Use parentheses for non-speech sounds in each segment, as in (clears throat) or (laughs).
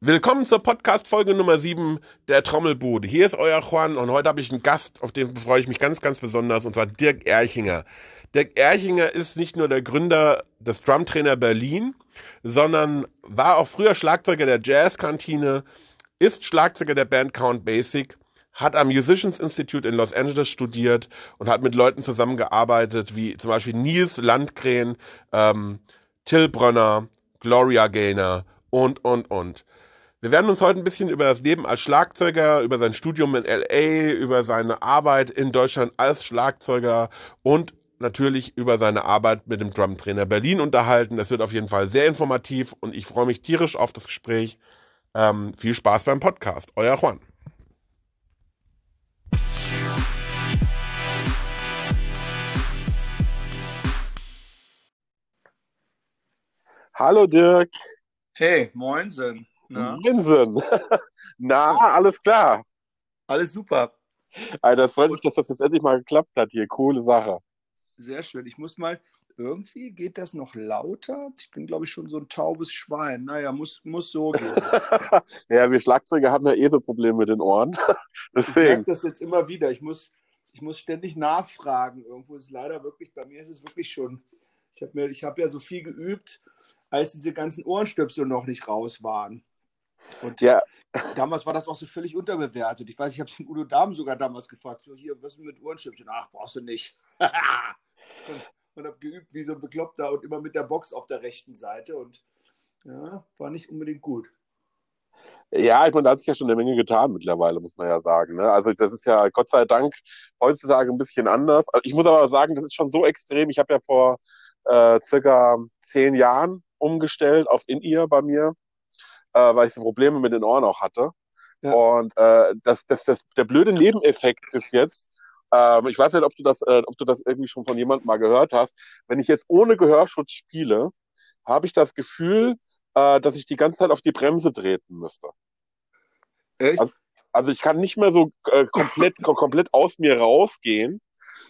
Willkommen zur Podcast-Folge Nummer 7 der Trommelbude. Hier ist euer Juan und heute habe ich einen Gast, auf den freue ich mich ganz, ganz besonders, und zwar Dirk Erchinger. Dirk Erchinger ist nicht nur der Gründer des Drumtrainer Berlin, sondern war auch früher Schlagzeuger der Jazzkantine, ist Schlagzeuger der Band Count Basic, hat am Musicians Institute in Los Angeles studiert und hat mit Leuten zusammengearbeitet, wie zum Beispiel Nils Landgren, ähm, Till Brönner, Gloria Gaynor und, und, und. Wir werden uns heute ein bisschen über das Leben als Schlagzeuger, über sein Studium in LA, über seine Arbeit in Deutschland als Schlagzeuger und natürlich über seine Arbeit mit dem Drumtrainer Berlin unterhalten. Das wird auf jeden Fall sehr informativ und ich freue mich tierisch auf das Gespräch. Ähm, viel Spaß beim Podcast. Euer Juan. Hallo Dirk. Hey, moinsen. Na? Moinsen. (laughs) Na, alles klar. Alles super. Alter, das freut mich, dass das jetzt endlich mal geklappt hat hier. Coole Sache. Sehr schön. Ich muss mal, irgendwie geht das noch lauter. Ich bin, glaube ich, schon so ein taubes Schwein. Naja, muss, muss so gehen. (laughs) ja, wir Schlagzeuger haben ja eh so Probleme mit den Ohren. (laughs) Deswegen. Ich merke das jetzt immer wieder. Ich muss, ich muss ständig nachfragen. Irgendwo ist es leider wirklich, bei mir ist es wirklich schon. Ich habe hab ja so viel geübt, als diese ganzen Ohrenstöpsel noch nicht raus waren. Und ja. damals war das auch so völlig unterbewertet. Ich weiß, ich habe den Udo Dahm sogar damals gefragt, so hier, was ist mit Ohrenstöpseln? Ach, brauchst du nicht. (laughs) und, und habe geübt wie so ein Bekloppter und immer mit der Box auf der rechten Seite und ja, war nicht unbedingt gut. Ja, ich meine, da hat sich ja schon eine Menge getan mittlerweile, muss man ja sagen. Ne? Also das ist ja Gott sei Dank heutzutage ein bisschen anders. Also ich muss aber sagen, das ist schon so extrem. Ich habe ja vor äh, circa zehn Jahren umgestellt auf In-Ear bei mir äh, weil ich so Probleme mit den Ohren auch hatte. Ja. Und äh, das, das, das, der blöde Nebeneffekt ist jetzt, ähm, ich weiß nicht, ob du das, äh, ob du das irgendwie schon von jemandem mal gehört hast. Wenn ich jetzt ohne Gehörschutz spiele, habe ich das Gefühl, äh, dass ich die ganze Zeit auf die Bremse treten müsste. Echt? Also, also ich kann nicht mehr so äh, komplett, (laughs) komplett aus mir rausgehen,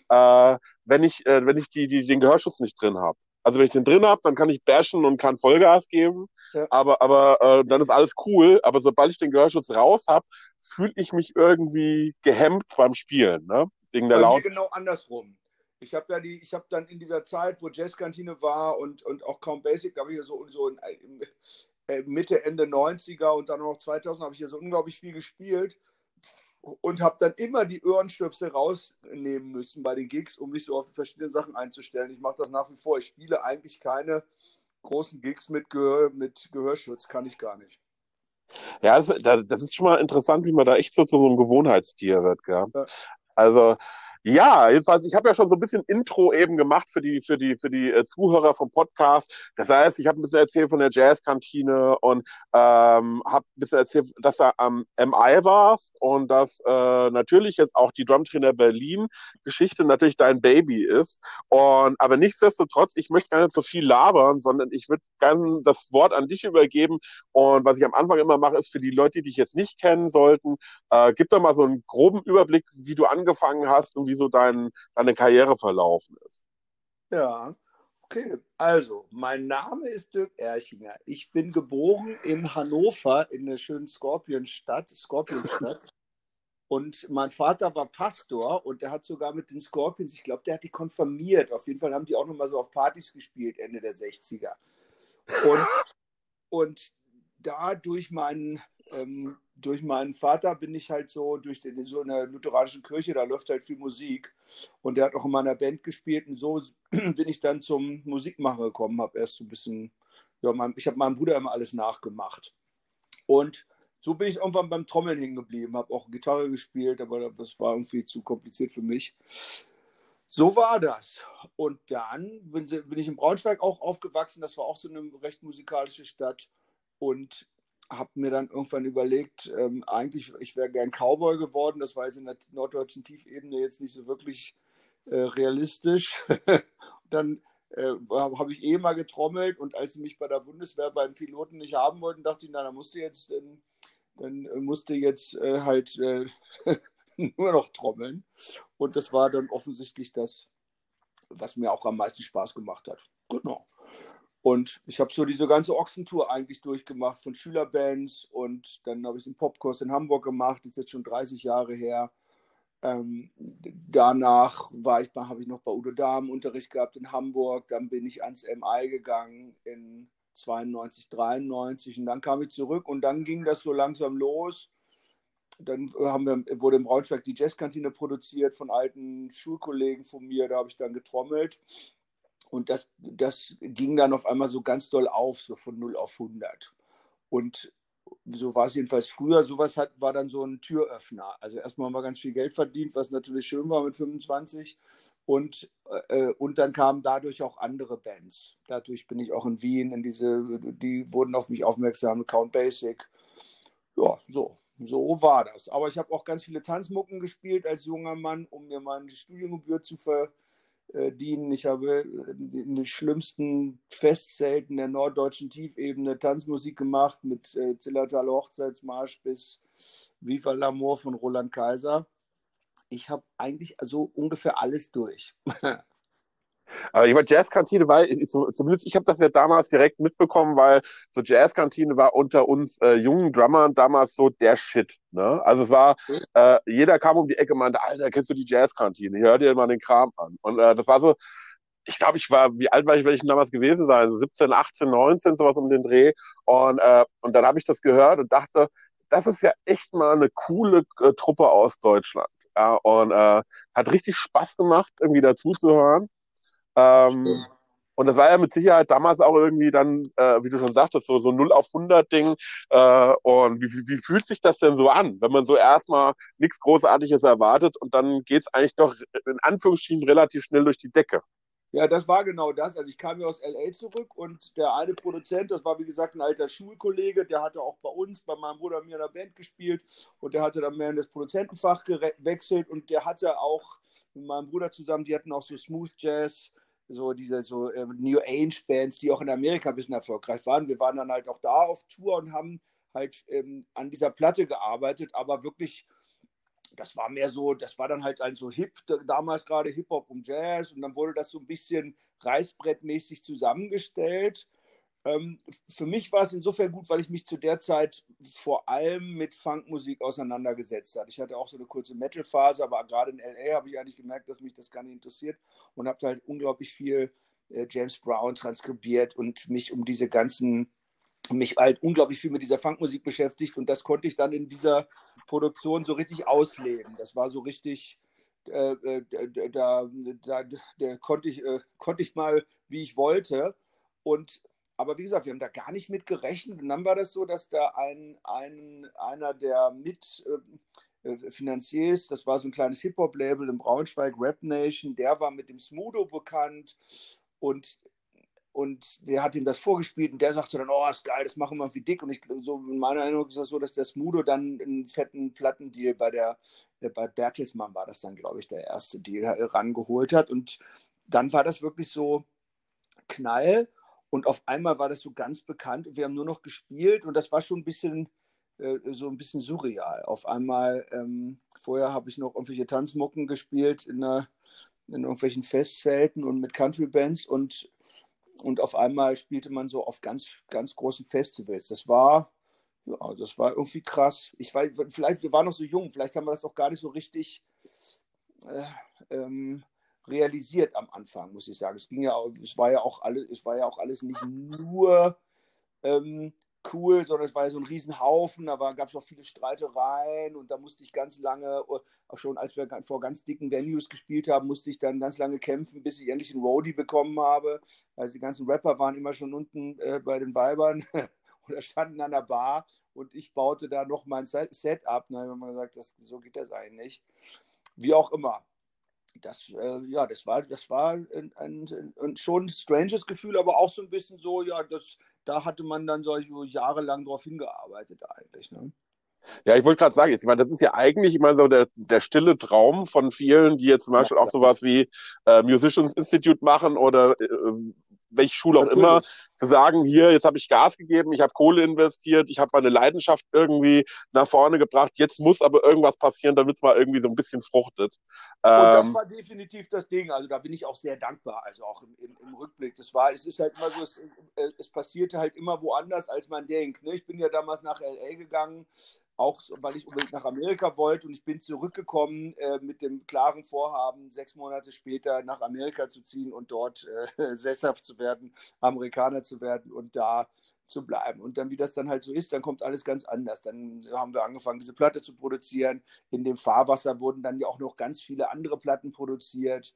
äh, wenn ich, äh, wenn ich die, die, den Gehörschutz nicht drin habe. Also wenn ich den drin habe, dann kann ich bashen und kann Vollgas geben. Ja. Aber, aber äh, dann ist alles cool. Aber sobald ich den Gehörschutz raus habe, fühle ich mich irgendwie gehemmt beim Spielen. Ne? Wegen der Laut. genau andersrum. Ich habe ja die, ich habe dann in dieser Zeit, wo Jazzkantine war und, und auch kaum Basic, habe ich ja so, so in, äh, Mitte, Ende 90er und dann noch 2000 habe ich ja so unglaublich viel gespielt und habe dann immer die Ohrenstöpsel rausnehmen müssen bei den Gigs, um mich so auf die verschiedenen Sachen einzustellen. Ich mache das nach wie vor. Ich spiele eigentlich keine großen Gigs mit, Gehör, mit Gehörschutz, kann ich gar nicht. Ja, das, das, ist schon mal interessant, wie man da echt so zu so einem Gewohnheitstier wird. Gell? Ja. Also ja, jedenfalls, ich habe ja schon so ein bisschen Intro eben gemacht für die, für die, für die äh, Zuhörer vom Podcast. Das heißt, ich habe ein bisschen erzählt von der Jazzkantine und ähm, habe ein bisschen erzählt, dass er am MI warst und dass äh, natürlich jetzt auch die Drumtrainer Berlin Geschichte natürlich dein Baby ist. Und aber nichtsdestotrotz, ich möchte gar nicht so viel labern, sondern ich würde gerne das Wort an dich übergeben. Und was ich am Anfang immer mache, ist für die Leute, die dich jetzt nicht kennen sollten, äh, gib doch mal so einen groben Überblick, wie du angefangen hast und wie so dein, deine Karriere verlaufen ist. Ja, okay. Also, mein Name ist Dirk Erchinger. Ich bin geboren in Hannover, in der schönen Skorpionstadt, Skorpionstadt. Und mein Vater war Pastor und der hat sogar mit den Scorpions, ich glaube, der hat die konfirmiert. Auf jeden Fall haben die auch nochmal so auf Partys gespielt, Ende der 60er. Und, und da durch meinen ähm, durch meinen Vater bin ich halt so durch den, so in der lutheranischen Kirche, da läuft halt viel Musik und der hat auch in meiner Band gespielt und so (clears throat) bin ich dann zum Musikmachen gekommen, habe erst so ein bisschen, ja, mein, ich habe meinem Bruder immer alles nachgemacht und so bin ich irgendwann beim Trommeln hängen geblieben, habe auch Gitarre gespielt, aber das war irgendwie zu kompliziert für mich. So war das. Und dann bin, bin ich in Braunschweig auch aufgewachsen. Das war auch so eine recht musikalische Stadt. Und habe mir dann irgendwann überlegt, ähm, eigentlich, ich wäre gern Cowboy geworden. Das war jetzt in der norddeutschen Tiefebene jetzt nicht so wirklich äh, realistisch. (laughs) dann äh, habe ich eh mal getrommelt und als sie mich bei der Bundeswehr beim Piloten nicht haben wollten, dachte ich, na, dann musste jetzt, dann, dann musste jetzt äh, halt äh, (laughs) nur noch trommeln. Und das war dann offensichtlich das, was mir auch am meisten Spaß gemacht hat. Genau. Und ich habe so diese ganze Ochsentour eigentlich durchgemacht von Schülerbands und dann habe ich den Popkurs in Hamburg gemacht, das ist jetzt schon 30 Jahre her. Ähm, danach ich, habe ich noch bei Udo Dahm Unterricht gehabt in Hamburg, dann bin ich ans MI gegangen in 92, 93 und dann kam ich zurück und dann ging das so langsam los. Dann haben wir, wurde im Braunschweig die Jazzkantine produziert von alten Schulkollegen von mir, da habe ich dann getrommelt und das, das ging dann auf einmal so ganz doll auf, so von 0 auf 100. Und so war es jedenfalls früher, sowas hat, war dann so ein Türöffner. Also erstmal haben wir ganz viel Geld verdient, was natürlich schön war mit 25. Und, äh, und dann kamen dadurch auch andere Bands. Dadurch bin ich auch in Wien, in diese, die wurden auf mich aufmerksam, Count Basic. Ja, so. So war das. Aber ich habe auch ganz viele Tanzmucken gespielt als junger Mann, um mir meine Studiengebühr zu ver, dienen. Ich habe äh, in den schlimmsten Festzelten der norddeutschen Tiefebene Tanzmusik gemacht mit äh, Zillertaler Hochzeitsmarsch bis Viva l'Amour von Roland Kaiser. Ich habe eigentlich also ungefähr alles durch. (laughs) Aber ich meine, Jazzkantine war, zumindest ich habe das ja damals direkt mitbekommen, weil so Jazzkantine war unter uns äh, jungen Drummern damals so der Shit. Ne? Also es war, äh, jeder kam um die Ecke und meinte, Alter, kennst du die Jazzkantine? Hör dir mal den Kram an. Und äh, das war so, ich glaube, ich war, wie alt war ich, werde ich damals gewesen sein? 17, 18, 19, sowas um den Dreh. Und, äh, und dann habe ich das gehört und dachte, das ist ja echt mal eine coole äh, Truppe aus Deutschland. Ja, und äh, hat richtig Spaß gemacht, irgendwie dazu zu hören. Ähm, und das war ja mit Sicherheit damals auch irgendwie dann, äh, wie du schon sagtest, so, so 0 auf 100 Ding. Äh, und wie, wie, fühlt sich das denn so an, wenn man so erstmal nichts Großartiges erwartet und dann geht es eigentlich doch in Anführungsstrichen relativ schnell durch die Decke? Ja, das war genau das. Also ich kam ja aus LA zurück und der eine Produzent, das war wie gesagt ein alter Schulkollege, der hatte auch bei uns, bei meinem Bruder und mir in der Band gespielt und der hatte dann mehr in das Produzentenfach gewechselt und der hatte auch mit meinem Bruder zusammen, die hatten auch so Smooth Jazz, so diese so äh, New Age Bands, die auch in Amerika ein bisschen erfolgreich waren. Wir waren dann halt auch da auf Tour und haben halt ähm, an dieser Platte gearbeitet, aber wirklich, das war mehr so, das war dann halt ein so Hip, damals gerade Hip-Hop und Jazz und dann wurde das so ein bisschen reißbrettmäßig zusammengestellt ähm, für mich war es insofern gut, weil ich mich zu der Zeit vor allem mit Funkmusik auseinandergesetzt habe. Ich hatte auch so eine kurze Metal-Phase, aber gerade in LA habe ich eigentlich gemerkt, dass mich das gar nicht interessiert und habe halt unglaublich viel äh, James Brown transkribiert und mich um diese ganzen mich halt unglaublich viel mit dieser Funkmusik beschäftigt und das konnte ich dann in dieser Produktion so richtig ausleben. Das war so richtig, äh, äh, da, da, da, konnte, ich, äh, konnte ich mal, wie ich wollte. Und aber wie gesagt, wir haben da gar nicht mit gerechnet. Und dann war das so, dass da ein, ein einer der Mitfinanziers, äh, das war so ein kleines Hip-Hop-Label in Braunschweig, Rap Nation, der war mit dem Smudo bekannt und und der hat ihm das vorgespielt und der sagte dann, oh, ist geil, das machen wir wie dick. Und ich, so in meiner Erinnerung ist das so, dass der Smudo dann einen fetten Plattendeal bei der, äh, bei Bertelsmann war das dann, glaube ich, der erste Deal, äh, rangeholt hat. Und dann war das wirklich so Knall. Und auf einmal war das so ganz bekannt wir haben nur noch gespielt und das war schon ein bisschen äh, so ein bisschen surreal. Auf einmal, ähm, vorher habe ich noch irgendwelche Tanzmucken gespielt in, einer, in irgendwelchen Festzelten und mit Country-Bands und, und auf einmal spielte man so auf ganz, ganz großen Festivals. Das war, ja, das war irgendwie krass. Ich weiß, vielleicht, wir waren noch so jung, vielleicht haben wir das auch gar nicht so richtig äh, ähm, realisiert am Anfang, muss ich sagen. Es ging ja, es war ja auch alles, es war ja auch alles nicht nur ähm, cool, sondern es war ja so ein Riesenhaufen, da gab es auch viele Streitereien und da musste ich ganz lange, auch schon als wir vor ganz dicken Venues gespielt haben, musste ich dann ganz lange kämpfen, bis ich endlich einen Roadie bekommen habe. Also die ganzen Rapper waren immer schon unten äh, bei den Weibern (laughs) oder standen an der Bar und ich baute da noch mein Set ab. Da haben wir gesagt, das, so geht das eigentlich nicht. Wie auch immer das, äh, ja, das war, das war ein, ein, ein, schon ein stranges Gefühl, aber auch so ein bisschen so, ja, das, da hatte man dann so jahrelang drauf hingearbeitet eigentlich. Ne? Ja, ich wollte gerade sagen, ich meine, das ist ja eigentlich immer so der, der stille Traum von vielen, die jetzt zum Beispiel ja, auch sowas wie äh, Musicians Institute machen oder äh, welche Schule auch Natürlich. immer, zu sagen, hier, jetzt habe ich Gas gegeben, ich habe Kohle investiert, ich habe meine Leidenschaft irgendwie nach vorne gebracht, jetzt muss aber irgendwas passieren, damit es mal irgendwie so ein bisschen fruchtet. Und das ähm, war definitiv das Ding. Also da bin ich auch sehr dankbar, also auch im, im, im Rückblick. Das war, es ist halt immer so, es, äh, es passierte halt immer woanders, als man denkt. Ne? Ich bin ja damals nach LA gegangen, auch weil ich unbedingt nach Amerika wollte und ich bin zurückgekommen äh, mit dem klaren Vorhaben, sechs Monate später nach Amerika zu ziehen und dort äh, (laughs) sesshaft zu werden, Amerikaner zu werden und da zu bleiben. Und dann, wie das dann halt so ist, dann kommt alles ganz anders. Dann haben wir angefangen, diese Platte zu produzieren. In dem Fahrwasser wurden dann ja auch noch ganz viele andere Platten produziert.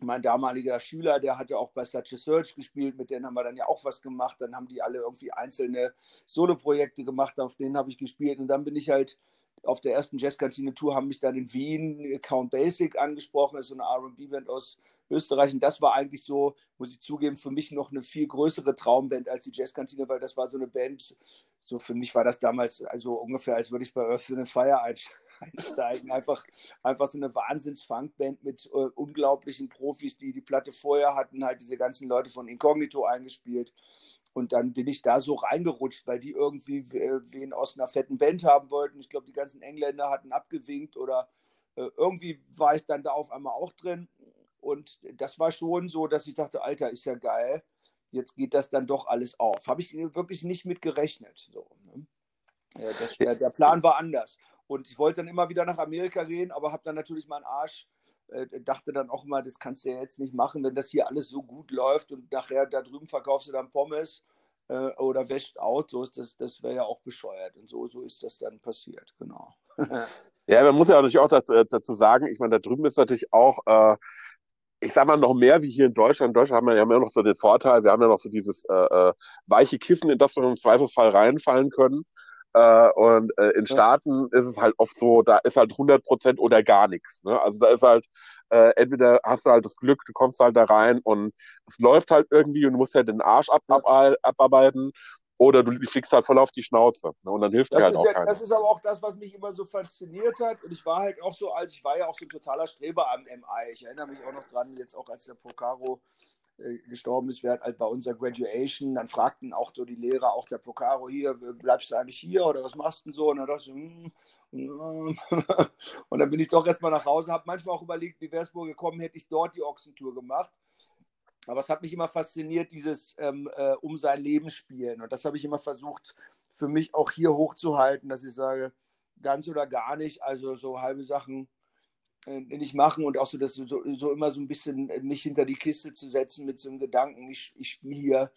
Mein damaliger Schüler, der hatte auch bei Such a Search gespielt, mit denen haben wir dann ja auch was gemacht. Dann haben die alle irgendwie einzelne Solo-Projekte gemacht, auf denen habe ich gespielt. Und dann bin ich halt auf der ersten Jazzkantine-Tour, haben mich dann in Wien Count Basic angesprochen, das ist so eine RB-Band aus Österreich. Und das war eigentlich so, muss ich zugeben, für mich noch eine viel größere Traumband als die Jazzkantine, weil das war so eine Band, so für mich war das damals also ungefähr, als würde ich bei Earth in Fire einsteigen. Einfach, einfach so eine Wahnsinns-Funkband mit äh, unglaublichen Profis, die die Platte vorher hatten, halt diese ganzen Leute von Incognito eingespielt. Und dann bin ich da so reingerutscht, weil die irgendwie wen aus einer fetten Band haben wollten. Ich glaube, die ganzen Engländer hatten abgewinkt oder äh, irgendwie war ich dann da auf einmal auch drin. Und das war schon so, dass ich dachte, Alter, ist ja geil. Jetzt geht das dann doch alles auf. Habe ich wirklich nicht mit gerechnet. So, ne? ja, das, der, der, Plan war anders. Und ich wollte dann immer wieder nach Amerika gehen, aber habe dann natürlich meinen Arsch, äh, dachte dann auch mal, das kannst du ja jetzt nicht machen, wenn das hier alles so gut läuft und nachher da drüben verkaufst du dann Pommes äh, oder wäscht Autos. Das, das wäre ja auch bescheuert. Und so, so ist das dann passiert, genau. (laughs) ja, man muss ja natürlich auch dazu, dazu sagen, ich meine, da drüben ist natürlich auch. Äh, ich sag mal, noch mehr wie hier in Deutschland. In Deutschland haben wir ja immer noch so den Vorteil, wir haben ja noch so dieses äh, äh, weiche Kissen, in das wir im Zweifelsfall reinfallen können. Äh, und äh, in Staaten ist es halt oft so, da ist halt 100 Prozent oder gar nichts. Ne? Also da ist halt, äh, entweder hast du halt das Glück, du kommst halt da rein und es läuft halt irgendwie und du musst halt den Arsch ab, ab, abarbeiten oder du fliegst halt voll auf die Schnauze. Ne? Und dann hilft das dir halt auch ja, keiner. Das ist aber auch das, was mich immer so fasziniert hat. Und ich war halt auch so, als ich war ja auch so ein totaler Streber am MI. Ich erinnere mich auch noch dran, jetzt auch als der Procaro gestorben ist, hatten halt bei unserer Graduation, dann fragten auch so die Lehrer, auch der Procaro hier, bleibst du eigentlich hier oder was machst du denn so? Und dann dachte ich, hm, hm. (laughs) und dann bin ich doch erstmal nach Hause, habe manchmal auch überlegt, wie wäre es wohl gekommen, hätte ich dort die Ochsentour gemacht. Aber es hat mich immer fasziniert, dieses ähm, äh, um sein Leben spielen. Und das habe ich immer versucht, für mich auch hier hochzuhalten, dass ich sage, ganz oder gar nicht, also so halbe Sachen äh, nicht machen und auch so, das so, so immer so ein bisschen mich hinter die Kiste zu setzen mit so einem Gedanken, ich, ich spiele hier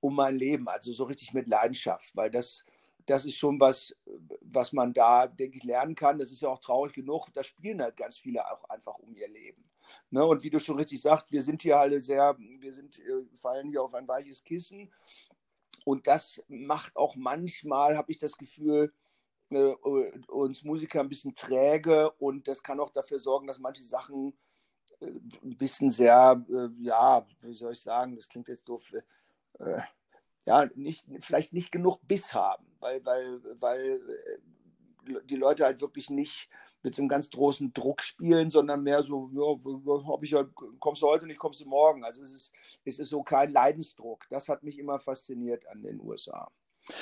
um mein Leben, also so richtig mit Leidenschaft, weil das, das ist schon was, was man da, denke ich, lernen kann. Das ist ja auch traurig genug. Da spielen halt ganz viele auch einfach um ihr Leben. Ne? Und wie du schon richtig sagst, wir sind hier alle sehr, wir sind, äh, fallen hier auf ein weiches Kissen. Und das macht auch manchmal, habe ich das Gefühl, äh, uns Musiker ein bisschen träge und das kann auch dafür sorgen, dass manche Sachen äh, ein bisschen sehr, äh, ja, wie soll ich sagen, das klingt jetzt doof, äh, ja, nicht, vielleicht nicht genug Biss haben, weil, weil, weil äh, die Leute halt wirklich nicht mit so einem ganz großen Druck spielen, sondern mehr so, ja, hab ich kommst du heute nicht, kommst du morgen. Also es ist, es ist so kein Leidensdruck. Das hat mich immer fasziniert an den USA.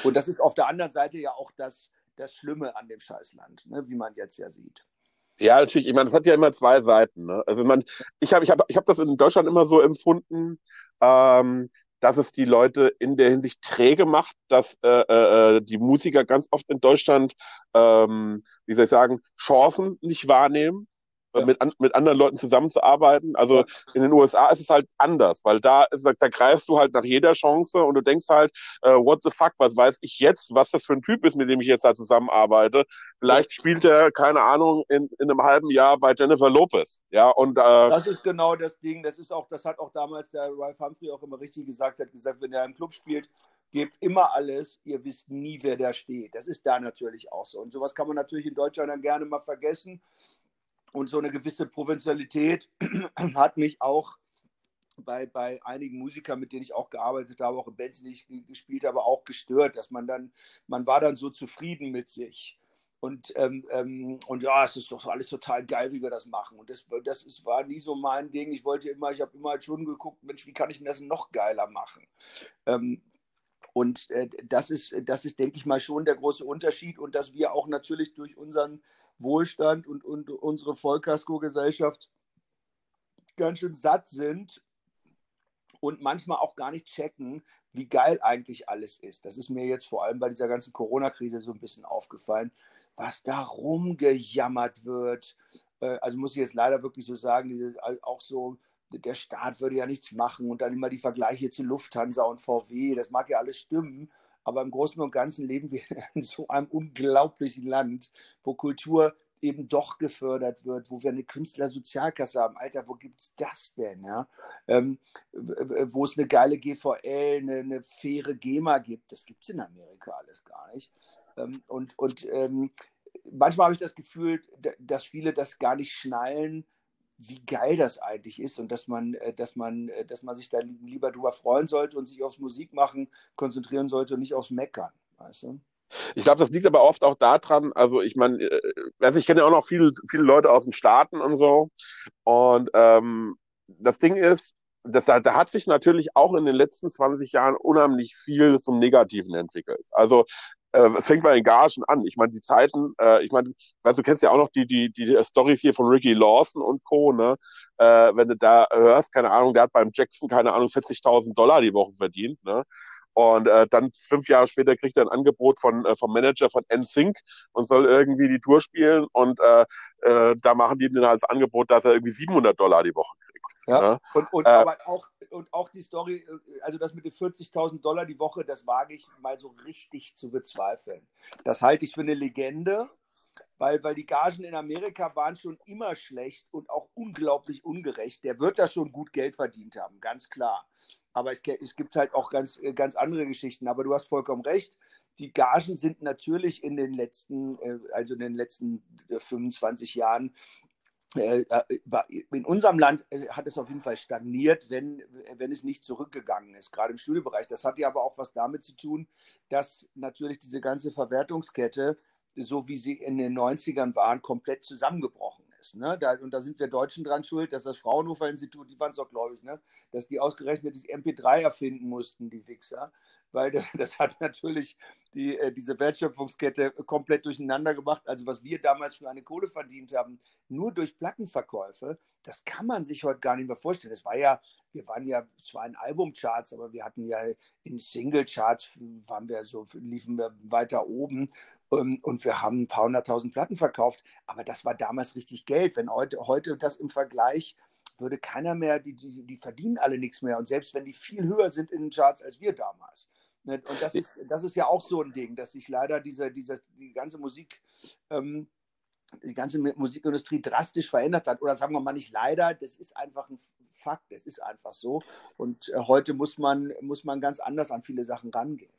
Und das ist auf der anderen Seite ja auch das, das Schlimme an dem Scheißland, ne, wie man jetzt ja sieht. Ja, natürlich. Ich meine, das hat ja immer zwei Seiten. Ne? Also man, ich habe ich hab, ich hab das in Deutschland immer so empfunden, ähm, dass es die Leute in der Hinsicht träge macht, dass äh, äh, die Musiker ganz oft in Deutschland, ähm, wie soll ich sagen, Chancen nicht wahrnehmen, ja. mit, an, mit anderen Leuten zusammenzuarbeiten. Also in den USA ist es halt anders, weil da ist, da greifst du halt nach jeder Chance und du denkst halt, äh, what the fuck, was weiß ich jetzt, was das für ein Typ ist, mit dem ich jetzt da zusammenarbeite. Vielleicht spielt er, keine Ahnung, in, in einem halben Jahr bei Jennifer Lopez. Ja, und, äh, das ist genau das Ding. Das ist auch, das hat auch damals der Ralph Humphrey auch immer richtig gesagt, hat gesagt, wenn er im Club spielt, gebt immer alles, ihr wisst nie, wer da steht. Das ist da natürlich auch so. Und sowas kann man natürlich in Deutschland dann gerne mal vergessen. Und so eine gewisse Provinzialität (clears throat) hat mich auch bei, bei einigen Musikern, mit denen ich auch gearbeitet habe, auch in Bands, die ich gespielt habe, auch gestört, dass man dann, man war dann so zufrieden mit sich. Und, ähm, ähm, und ja, es ist doch alles total geil, wie wir das machen. Und das, das ist, war nie so mein Ding. Ich wollte immer, ich habe immer halt schon geguckt, Mensch, wie kann ich denn das noch geiler machen? Ähm, Und äh, das, ist, das ist, denke ich mal, schon der große Unterschied und dass wir auch natürlich durch unseren Wohlstand und, und unsere Vollkasko-Gesellschaft ganz schön satt sind und manchmal auch gar nicht checken, wie geil eigentlich alles ist. Das ist mir jetzt vor allem bei dieser ganzen Corona-Krise so ein bisschen aufgefallen, was da rumgejammert wird. Äh, also muss ich jetzt leider wirklich so sagen, auch so, der Staat würde ja nichts machen und dann immer die Vergleiche zu Lufthansa und VW, das mag ja alles stimmen, aber im Großen und Ganzen leben wir (laughs) in so einem unglaublichen Land, wo Kultur eben doch gefördert wird, wo wir eine Künstlersozialkasse haben. Alter, wo gibt es das denn? Ja? Ähm, wo es eine geile GVL, eine, eine faire GEMA gibt. Das gibt es in Amerika alles gar nicht. Ähm, und und ähm, manchmal habe ich das Gefühl, dass viele das gar nicht schnallen, wie geil das eigentlich ist und dass man, äh, dass man, äh, dass man sich da lieber drüber freuen sollte und sich aufs Musikmachen konzentrieren sollte und nicht aufs Meckern. Weißt du? Ich glaube, das liegt aber oft auch daran, also ich meine, äh, also ich kenne ja auch noch viele, viele Leute aus den Staaten und so. Und ähm, das Ding ist, das, da hat sich natürlich auch in den letzten 20 Jahren unheimlich viel zum Negativen entwickelt. Also äh, es fängt bei den Gagen an. Ich meine, die Zeiten, äh, ich meine, weißt du, kennst ja auch noch die, die, die Stories hier von Ricky Lawson und Co., ne? Äh, wenn du da hörst, keine Ahnung, der hat beim Jackson, keine Ahnung, 40.000 Dollar die Woche verdient, ne? Und äh, dann fünf Jahre später kriegt er ein Angebot von, äh, vom Manager von NSYNC und soll irgendwie die Tour spielen. Und äh, äh, da machen die ihm dann als Angebot, dass er irgendwie 700 Dollar die Woche kriegt. Ja, ne? und, und, äh, aber auch, und auch die Story, also das mit den 40.000 Dollar die Woche, das wage ich mal so richtig zu bezweifeln. Das halte ich für eine Legende weil, weil die Gagen in Amerika waren schon immer schlecht und auch unglaublich ungerecht. Der wird da schon gut Geld verdient haben, ganz klar. Aber es, es gibt halt auch ganz, ganz andere Geschichten. Aber du hast vollkommen recht. Die Gagen sind natürlich in den letzten, äh, also in den letzten 25 äh, Jahren äh, in unserem Land hat es auf jeden Fall stagniert, wenn, wenn es nicht zurückgegangen ist, gerade im Studiobereich. Das hat ja aber auch was damit zu tun, dass natürlich diese ganze Verwertungskette so wie sie in den 90ern waren, komplett zusammengebrochen ist. Ne? Da, und da sind wir Deutschen dran schuld, dass das Fraunhofer-Institut, die waren es doch, glaube ich, ne? dass die ausgerechnet das MP3 erfinden mussten, die Wichser. Weil (laughs) das hat natürlich die, äh, diese Wertschöpfungskette komplett durcheinander gemacht. Also was wir damals für eine Kohle verdient haben, nur durch Plattenverkäufe, das kann man sich heute gar nicht mehr vorstellen. Das war ja, wir waren ja zwar in Albumcharts, aber wir hatten ja in Singlecharts, waren wir so, liefen wir weiter oben und wir haben ein paar hunderttausend Platten verkauft. Aber das war damals richtig Geld. Wenn heute, heute das im Vergleich würde keiner mehr, die, die, die verdienen alle nichts mehr. Und selbst wenn die viel höher sind in den Charts als wir damals. Ne, und das ist, das ist ja auch so ein Ding, dass sich leider diese, diese, die ganze Musik, ähm, die ganze Musikindustrie drastisch verändert hat. Oder sagen wir mal nicht leider, das ist einfach ein Fakt, das ist einfach so. Und äh, heute muss man, muss man ganz anders an viele Sachen rangehen.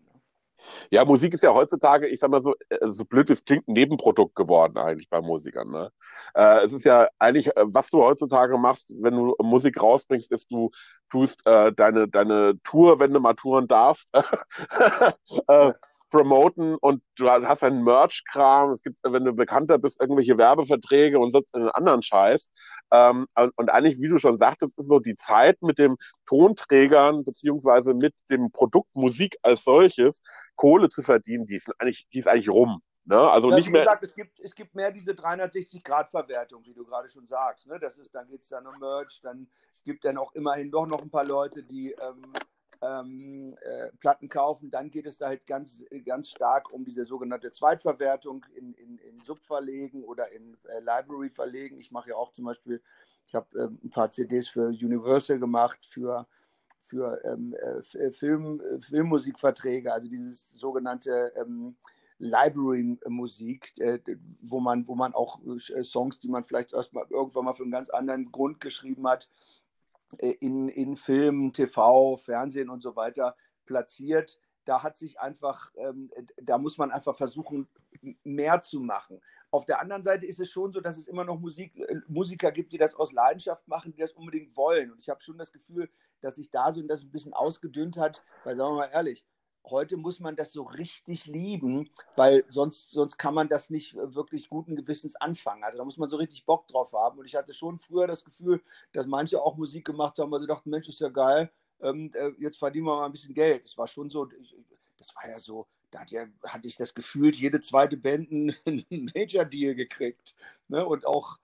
Ja, Musik ist ja heutzutage, ich sag mal so, äh, so blöd wie es klingt, ein Nebenprodukt geworden eigentlich bei Musikern. Ne? Äh, es ist ja eigentlich, äh, was du heutzutage machst, wenn du Musik rausbringst, ist, du tust äh, deine, deine Tour, wenn du mal touren darfst, (laughs) äh, promoten und du hast einen Merch-Kram, es gibt, wenn du bekannter bist, irgendwelche Werbeverträge und sonst einen anderen Scheiß. Ähm, und eigentlich, wie du schon sagtest, ist so die Zeit mit dem Tonträgern beziehungsweise mit dem Produkt Musik als solches Kohle zu verdienen, die ist eigentlich, die ist eigentlich rum. Ne? Also ja, nicht mehr. Gesagt, es gibt, es gibt mehr diese 360-Grad-Verwertung, wie du gerade schon sagst. Ne? Das ist, dann geht es dann um Merch, dann gibt dann auch immerhin doch noch ein paar Leute, die ähm, ähm, äh, Platten kaufen. Dann geht es halt ganz, ganz stark um diese sogenannte Zweitverwertung in, in, in Subverlegen oder in äh, Library-Verlegen. Ich mache ja auch zum Beispiel, ich habe äh, ein paar CDs für Universal gemacht, für, für ähm, äh, Film, Filmmusikverträge, also dieses sogenannte ähm, Library-Musik, äh, wo, man, wo man auch äh, Songs, die man vielleicht erstmal irgendwann mal für einen ganz anderen Grund geschrieben hat, äh, in, in Film, TV, Fernsehen und so weiter platziert. Da hat sich einfach, ähm, da muss man einfach versuchen, mehr zu machen. Auf der anderen Seite ist es schon so, dass es immer noch Musik, äh, Musiker gibt, die das aus Leidenschaft machen, die das unbedingt wollen. Und ich habe schon das Gefühl, dass sich da so das ein bisschen ausgedünnt hat, weil sagen wir mal ehrlich, heute muss man das so richtig lieben, weil sonst, sonst kann man das nicht wirklich guten Gewissens anfangen. Also da muss man so richtig Bock drauf haben. Und ich hatte schon früher das Gefühl, dass manche auch Musik gemacht haben, weil sie dachten, Mensch, ist ja geil, ähm, äh, jetzt verdienen wir mal ein bisschen Geld. Es war schon so, das war ja so, da hat ja, hatte ich das Gefühl, jede zweite Band einen (laughs) Major-Deal gekriegt. Ne? Und auch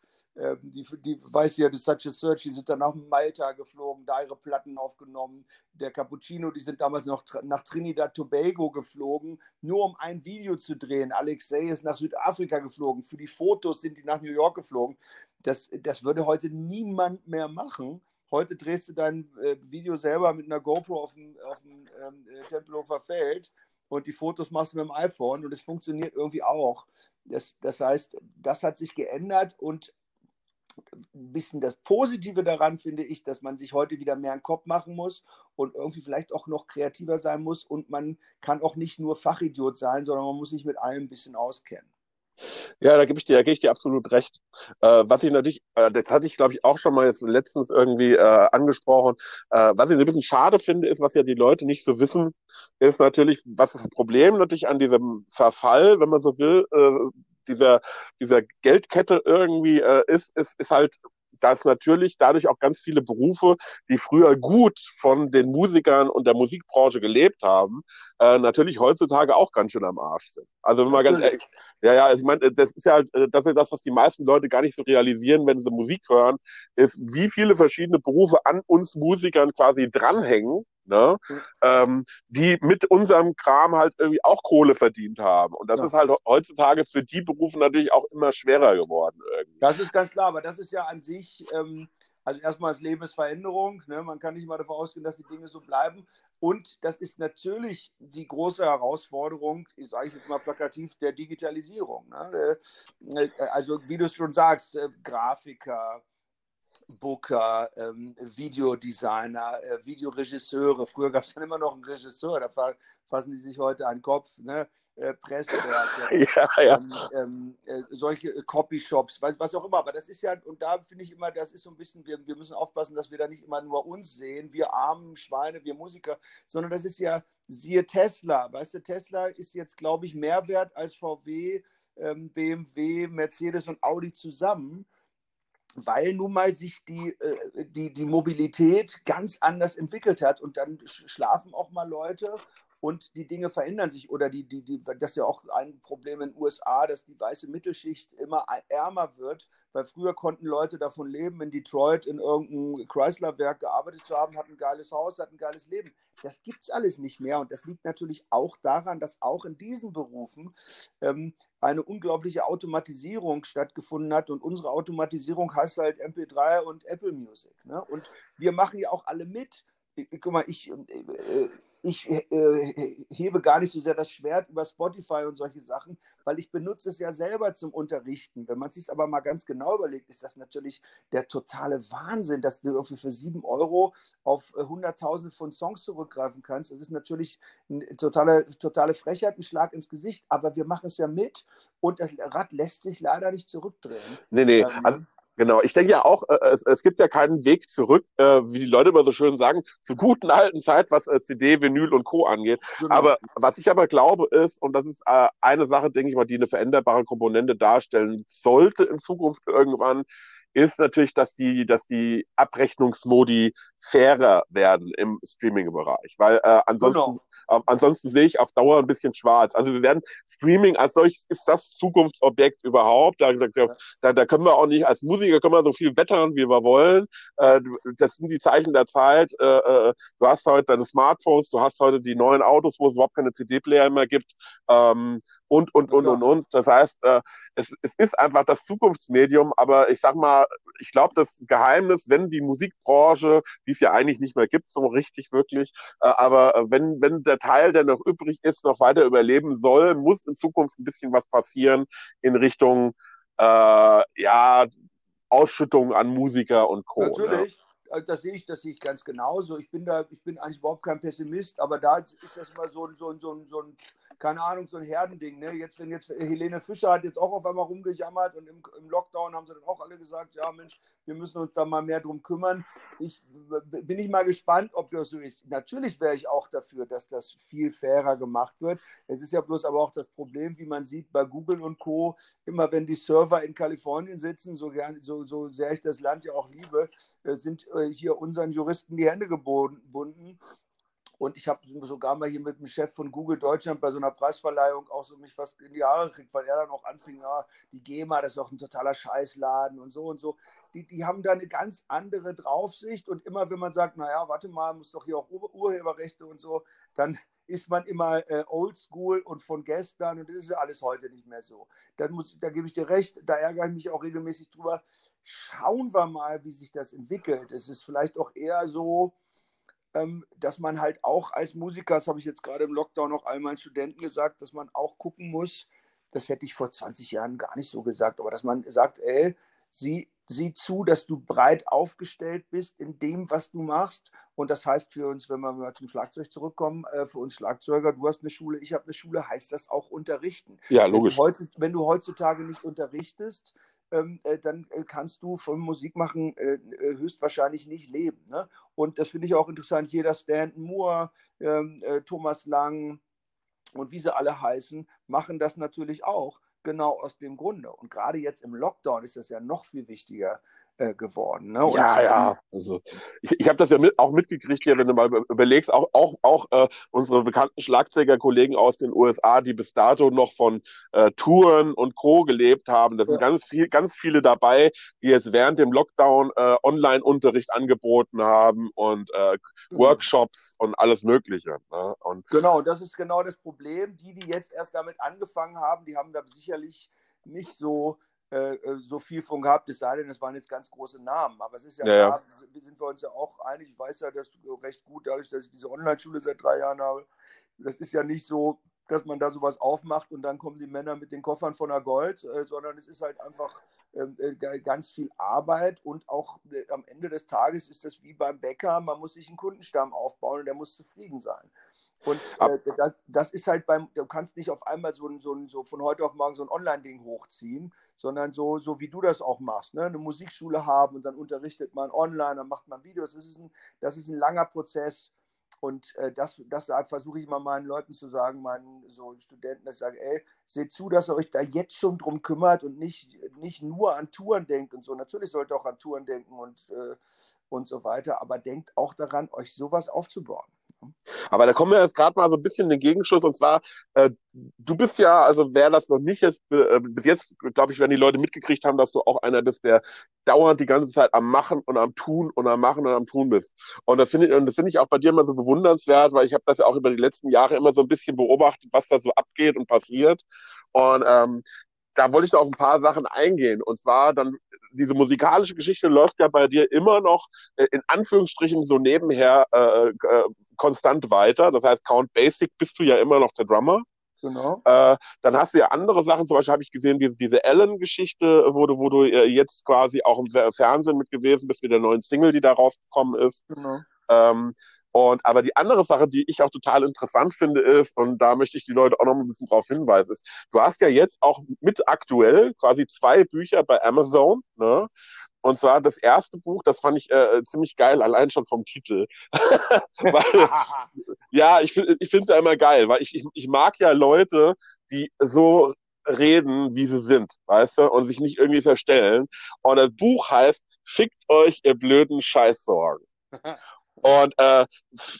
die, die weiß ja, die Such a Search, die sind dann nach Malta geflogen, da ihre Platten aufgenommen. Der Cappuccino, die sind damals noch nach Trinidad Tobago geflogen, nur um ein Video zu drehen. Alexei ist nach Südafrika geflogen. Für die Fotos sind die nach New York geflogen. Das, das würde heute niemand mehr machen. Heute drehst du dein äh, Video selber mit einer GoPro auf dem, auf dem ähm, äh, Tempelhofer Feld und die Fotos machst du mit dem iPhone und es funktioniert irgendwie auch. Das, das heißt, das hat sich geändert und ein bisschen das Positive daran finde ich, dass man sich heute wieder mehr einen Kopf machen muss und irgendwie vielleicht auch noch kreativer sein muss und man kann auch nicht nur Fachidiot sein, sondern man muss sich mit allem ein bisschen auskennen. Ja, da gebe ich dir, da gebe ich dir absolut recht. Äh, was ich natürlich, äh, das hatte ich glaube ich auch schon mal jetzt letztens irgendwie äh, angesprochen. Äh, was ich ein bisschen schade finde, ist, was ja die Leute nicht so wissen, ist natürlich, was das Problem natürlich an diesem Verfall, wenn man so will, äh, dieser, dieser Geldkette irgendwie äh, ist, ist, ist halt dass natürlich dadurch auch ganz viele Berufe, die früher gut von den Musikern und der Musikbranche gelebt haben, äh, natürlich heutzutage auch ganz schön am Arsch sind. Also wenn man ganz ehrlich, ja, ja, ich meine, das ist ja äh, das, ist das, was die meisten Leute gar nicht so realisieren, wenn sie Musik hören, ist, wie viele verschiedene Berufe an uns Musikern quasi dranhängen ne? Mhm. Ähm, die mit unserem Kram halt irgendwie auch Kohle verdient haben. Und das ja. ist halt heutzutage für die Berufe natürlich auch immer schwerer geworden. Irgendwie. Das ist ganz klar, aber das ist ja an sich, ähm, also erstmal das Leben ist Veränderung. Ne? Man kann nicht mal davon ausgehen, dass die Dinge so bleiben. Und das ist natürlich die große Herausforderung, ich sage jetzt mal plakativ, der Digitalisierung. Ne? Äh, also wie du es schon sagst, äh, Grafiker, Booker, ähm, Videodesigner, äh, Videoregisseure. Früher gab es dann immer noch einen Regisseur, da fassen die sich heute an den Kopf. Ne? Äh, Pressewerke, (laughs) ja, ja. Ähm, ähm, äh, solche äh, Copyshops, was, was auch immer. Aber das ist ja, und da finde ich immer, das ist so ein bisschen, wir, wir müssen aufpassen, dass wir da nicht immer nur uns sehen, wir armen Schweine, wir Musiker, sondern das ist ja, siehe Tesla. Weißt du, Tesla ist jetzt, glaube ich, mehr wert als VW, ähm, BMW, Mercedes und Audi zusammen weil nun mal sich die, äh, die, die Mobilität ganz anders entwickelt hat. Und dann schlafen auch mal Leute und die Dinge verändern sich oder die, die, die, das ist ja auch ein Problem in den USA, dass die weiße Mittelschicht immer ärmer wird, weil früher konnten Leute davon leben, in Detroit in irgendeinem Chrysler-Werk gearbeitet zu haben, hatten ein geiles Haus, hatten ein geiles Leben. Das gibt es alles nicht mehr und das liegt natürlich auch daran, dass auch in diesen Berufen ähm, eine unglaubliche Automatisierung stattgefunden hat und unsere Automatisierung heißt halt MP3 und Apple Music. Ne? Und wir machen ja auch alle mit. Guck mal, ich, äh, ich äh, hebe gar nicht so sehr das Schwert über Spotify und solche Sachen, weil ich benutze es ja selber zum Unterrichten. Wenn man sich aber mal ganz genau überlegt, ist das natürlich der totale Wahnsinn, dass du irgendwie für sieben Euro auf äh, hunderttausende von Songs zurückgreifen kannst. Das ist natürlich eine totale, totale Frechheit, ein Schlag ins Gesicht, aber wir machen es ja mit und das Rad lässt sich leider nicht zurückdrehen. Nee, nee, ähm, also Genau, ich denke ja auch, äh, es, es gibt ja keinen Weg zurück, äh, wie die Leute immer so schön sagen, zur guten alten Zeit, was äh, CD, Vinyl und Co. angeht. Genau. Aber was ich aber glaube ist, und das ist äh, eine Sache, denke ich mal, die eine veränderbare Komponente darstellen sollte in Zukunft irgendwann, ist natürlich, dass die, dass die Abrechnungsmodi fairer werden im Streaming-Bereich. Weil äh, ansonsten genau. Ähm, ansonsten sehe ich auf Dauer ein bisschen schwarz. Also wir werden Streaming als solches ist das Zukunftsobjekt überhaupt. Da, da, da können wir auch nicht als Musiker können wir so viel wettern, wie wir wollen. Äh, das sind die Zeichen der Zeit. Äh, äh, du hast heute deine Smartphones, du hast heute die neuen Autos, wo es überhaupt keine CD-Player mehr gibt. Ähm, und, und, und, und, und. Das heißt, äh, es, es ist einfach das Zukunftsmedium, aber ich sag mal, ich glaube, das Geheimnis, wenn die Musikbranche, die es ja eigentlich nicht mehr gibt, so richtig wirklich, äh, aber äh, wenn, wenn der Teil, der noch übrig ist, noch weiter überleben soll, muss in Zukunft ein bisschen was passieren in Richtung, äh, ja, Ausschüttung an Musiker und Co. Ne? Natürlich. Ne? das sehe ich, das sehe ich ganz genauso. Ich bin da, ich bin eigentlich überhaupt kein Pessimist, aber da ist das immer so, so, so, so ein keine Ahnung, so ein Herdending. Ne? Jetzt, wenn jetzt Helene Fischer hat jetzt auch auf einmal rumgejammert und im, im, Lockdown haben sie dann auch alle gesagt, ja Mensch, wir müssen uns da mal mehr drum kümmern. Ich bin ich mal gespannt, ob das so ist. Natürlich wäre ich auch dafür, dass das viel fairer gemacht wird. Es ist ja bloß aber auch das Problem, wie man sieht bei Google und Co. Immer wenn die Server in Kalifornien sitzen, so, gern, so, so sehr ich das Land ja auch liebe, äh, sind äh, hier unseren Juristen die Hände gebunden Und ich habe sogar mal hier mit dem Chef von Google Deutschland bei so einer Preisverleihung auch so mich fast in die Haare gekriegt, weil er dann auch anfing, ja, die GEMA, das ist auch ein totaler Scheißladen und so und so. Die, die haben da eine ganz andere Draufsicht und immer wenn man sagt, naja, warte mal, muss doch hier auch Ur Urheberrechte und so, dann ist man immer äh, oldschool und von gestern und das ist alles heute nicht mehr so. Da, muss, da gebe ich dir recht, da ärgere ich mich auch regelmäßig drüber. Schauen wir mal, wie sich das entwickelt. Es ist vielleicht auch eher so, ähm, dass man halt auch als Musiker, das habe ich jetzt gerade im Lockdown auch all meinen Studenten gesagt, dass man auch gucken muss, das hätte ich vor 20 Jahren gar nicht so gesagt, aber dass man sagt, ey, sieh, sieh zu, dass du breit aufgestellt bist in dem, was du machst. Und das heißt für uns, wenn wir mal zum Schlagzeug zurückkommen, äh, für uns Schlagzeuger, du hast eine Schule, ich habe eine Schule, heißt das auch unterrichten. Ja, logisch. Wenn du, wenn du heutzutage nicht unterrichtest, ähm, äh, dann äh, kannst du von Musik machen äh, äh, höchstwahrscheinlich nicht leben. Ne? Und das finde ich auch interessant. Jeder Stanton Moore, ähm, äh, Thomas Lang und wie sie alle heißen, machen das natürlich auch genau aus dem Grunde. Und gerade jetzt im Lockdown ist das ja noch viel wichtiger, äh, geworden. Ne? Und ja, ja. Also, ich, ich habe das ja mit, auch mitgekriegt hier, wenn du mal überlegst, auch, auch, auch äh, unsere bekannten Schlagzeugerkollegen aus den USA, die bis dato noch von äh, Touren und Co. gelebt haben. Da sind ja. ganz, viel, ganz viele dabei, die jetzt während dem Lockdown äh, Online-Unterricht angeboten haben und äh, mhm. Workshops und alles Mögliche. Ne? Und genau, das ist genau das Problem. Die, die jetzt erst damit angefangen haben, die haben da sicherlich nicht so äh, äh, so viel von gehabt, es sei denn, es waren jetzt ganz große Namen. Aber es ist ja, ja, klar, ja. sind wir uns ja auch einig. Ich weiß ja, dass du recht gut, dadurch, dass ich diese Online-Schule seit drei Jahren habe, das ist ja nicht so, dass man da sowas aufmacht und dann kommen die Männer mit den Koffern von der Gold, äh, sondern es ist halt einfach ähm, äh, ganz viel Arbeit und auch äh, am Ende des Tages ist das wie beim Bäcker, man muss sich einen Kundenstamm aufbauen und der muss zufrieden sein. Und äh, das, das, ist halt beim, du kannst nicht auf einmal so, so, so von heute auf morgen so ein Online-Ding hochziehen, sondern so, so wie du das auch machst. Ne? Eine Musikschule haben und dann unterrichtet man online, dann macht man Videos. Das ist ein, das ist ein langer Prozess. Und äh, das, das versuche ich immer meinen Leuten zu sagen, meinen so Studenten, dass ich sage, ey, seht zu, dass ihr euch da jetzt schon drum kümmert und nicht, nicht nur an Touren denkt und so. Natürlich sollt ihr auch an Touren denken und, äh, und so weiter, aber denkt auch daran, euch sowas aufzubauen. Aber da kommen wir jetzt gerade mal so ein bisschen in den Gegenschuss und zwar, äh, du bist ja, also wer das noch nicht ist, äh, bis jetzt, glaube ich, werden die Leute mitgekriegt haben, dass du auch einer bist, der dauernd die ganze Zeit am Machen und am Tun und am Machen und am Tun bist. Und das finde ich, und ich auch bei dir immer so bewundernswert, weil ich habe das ja auch über die letzten Jahre immer so ein bisschen beobachtet, was da so abgeht und passiert. Und ähm, da wollte ich noch auf ein paar Sachen eingehen. Und zwar dann, diese musikalische Geschichte läuft ja bei dir immer noch äh, in Anführungsstrichen so nebenher äh, äh, konstant weiter. Das heißt, Count Basic bist du ja immer noch der Drummer. Genau. Äh, dann hast du ja andere Sachen, zum Beispiel habe ich gesehen, diese, diese Ellen-Geschichte, wo du, wo du äh, jetzt quasi auch im Fernsehen mit gewesen bist, mit der neuen Single, die da rausgekommen ist. Genau. Ähm, und aber die andere Sache, die ich auch total interessant finde, ist, und da möchte ich die Leute auch noch ein bisschen drauf hinweisen, ist, du hast ja jetzt auch mit aktuell quasi zwei Bücher bei Amazon, ne? Und zwar das erste Buch, das fand ich äh, ziemlich geil, allein schon vom Titel. (laughs) weil, (laughs) ja, ich, ich finde es ja immer geil, weil ich, ich, ich mag ja Leute, die so reden, wie sie sind, weißt du, und sich nicht irgendwie verstellen. Und das Buch heißt Fickt euch, ihr blöden Scheißsorgen. (laughs) Und äh,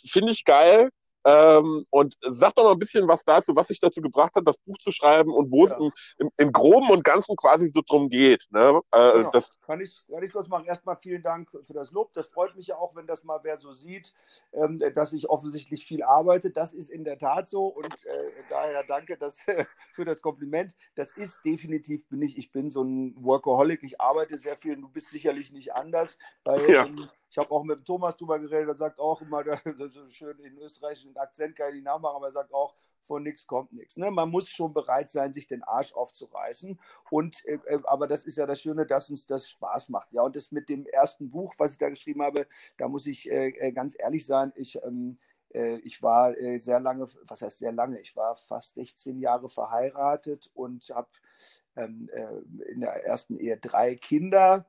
finde ich geil. Ähm, und sag doch mal ein bisschen was dazu, was sich dazu gebracht hat, das Buch zu schreiben und wo ja. es im, im, im, Groben und Ganzen quasi so drum geht. Ne? Äh, genau. das kann, ich, kann ich kurz machen. Erstmal vielen Dank für das Lob. Das freut mich ja auch, wenn das mal wer so sieht, ähm, dass ich offensichtlich viel arbeite. Das ist in der Tat so und äh, daher danke das, (laughs) für das Kompliment. Das ist definitiv, bin ich, ich bin so ein Workaholic. Ich arbeite sehr viel. Du bist sicherlich nicht anders. Weil, ja. ähm, ich habe auch mit Thomas drüber geredet, er sagt auch immer, (laughs) so schön in österreichischen Akzent kann ich nicht nachmachen, aber er sagt auch, von nichts kommt nichts. Ne? Man muss schon bereit sein, sich den Arsch aufzureißen. Und äh, äh, aber das ist ja das Schöne, dass uns das Spaß macht. Ja, und das mit dem ersten Buch, was ich da geschrieben habe, da muss ich äh, äh ganz ehrlich sein, ich ähm, äh, ich war äh, sehr lange, was heißt sehr lange? Ich war fast 16 Jahre verheiratet und habe ähm, in der ersten Ehe drei Kinder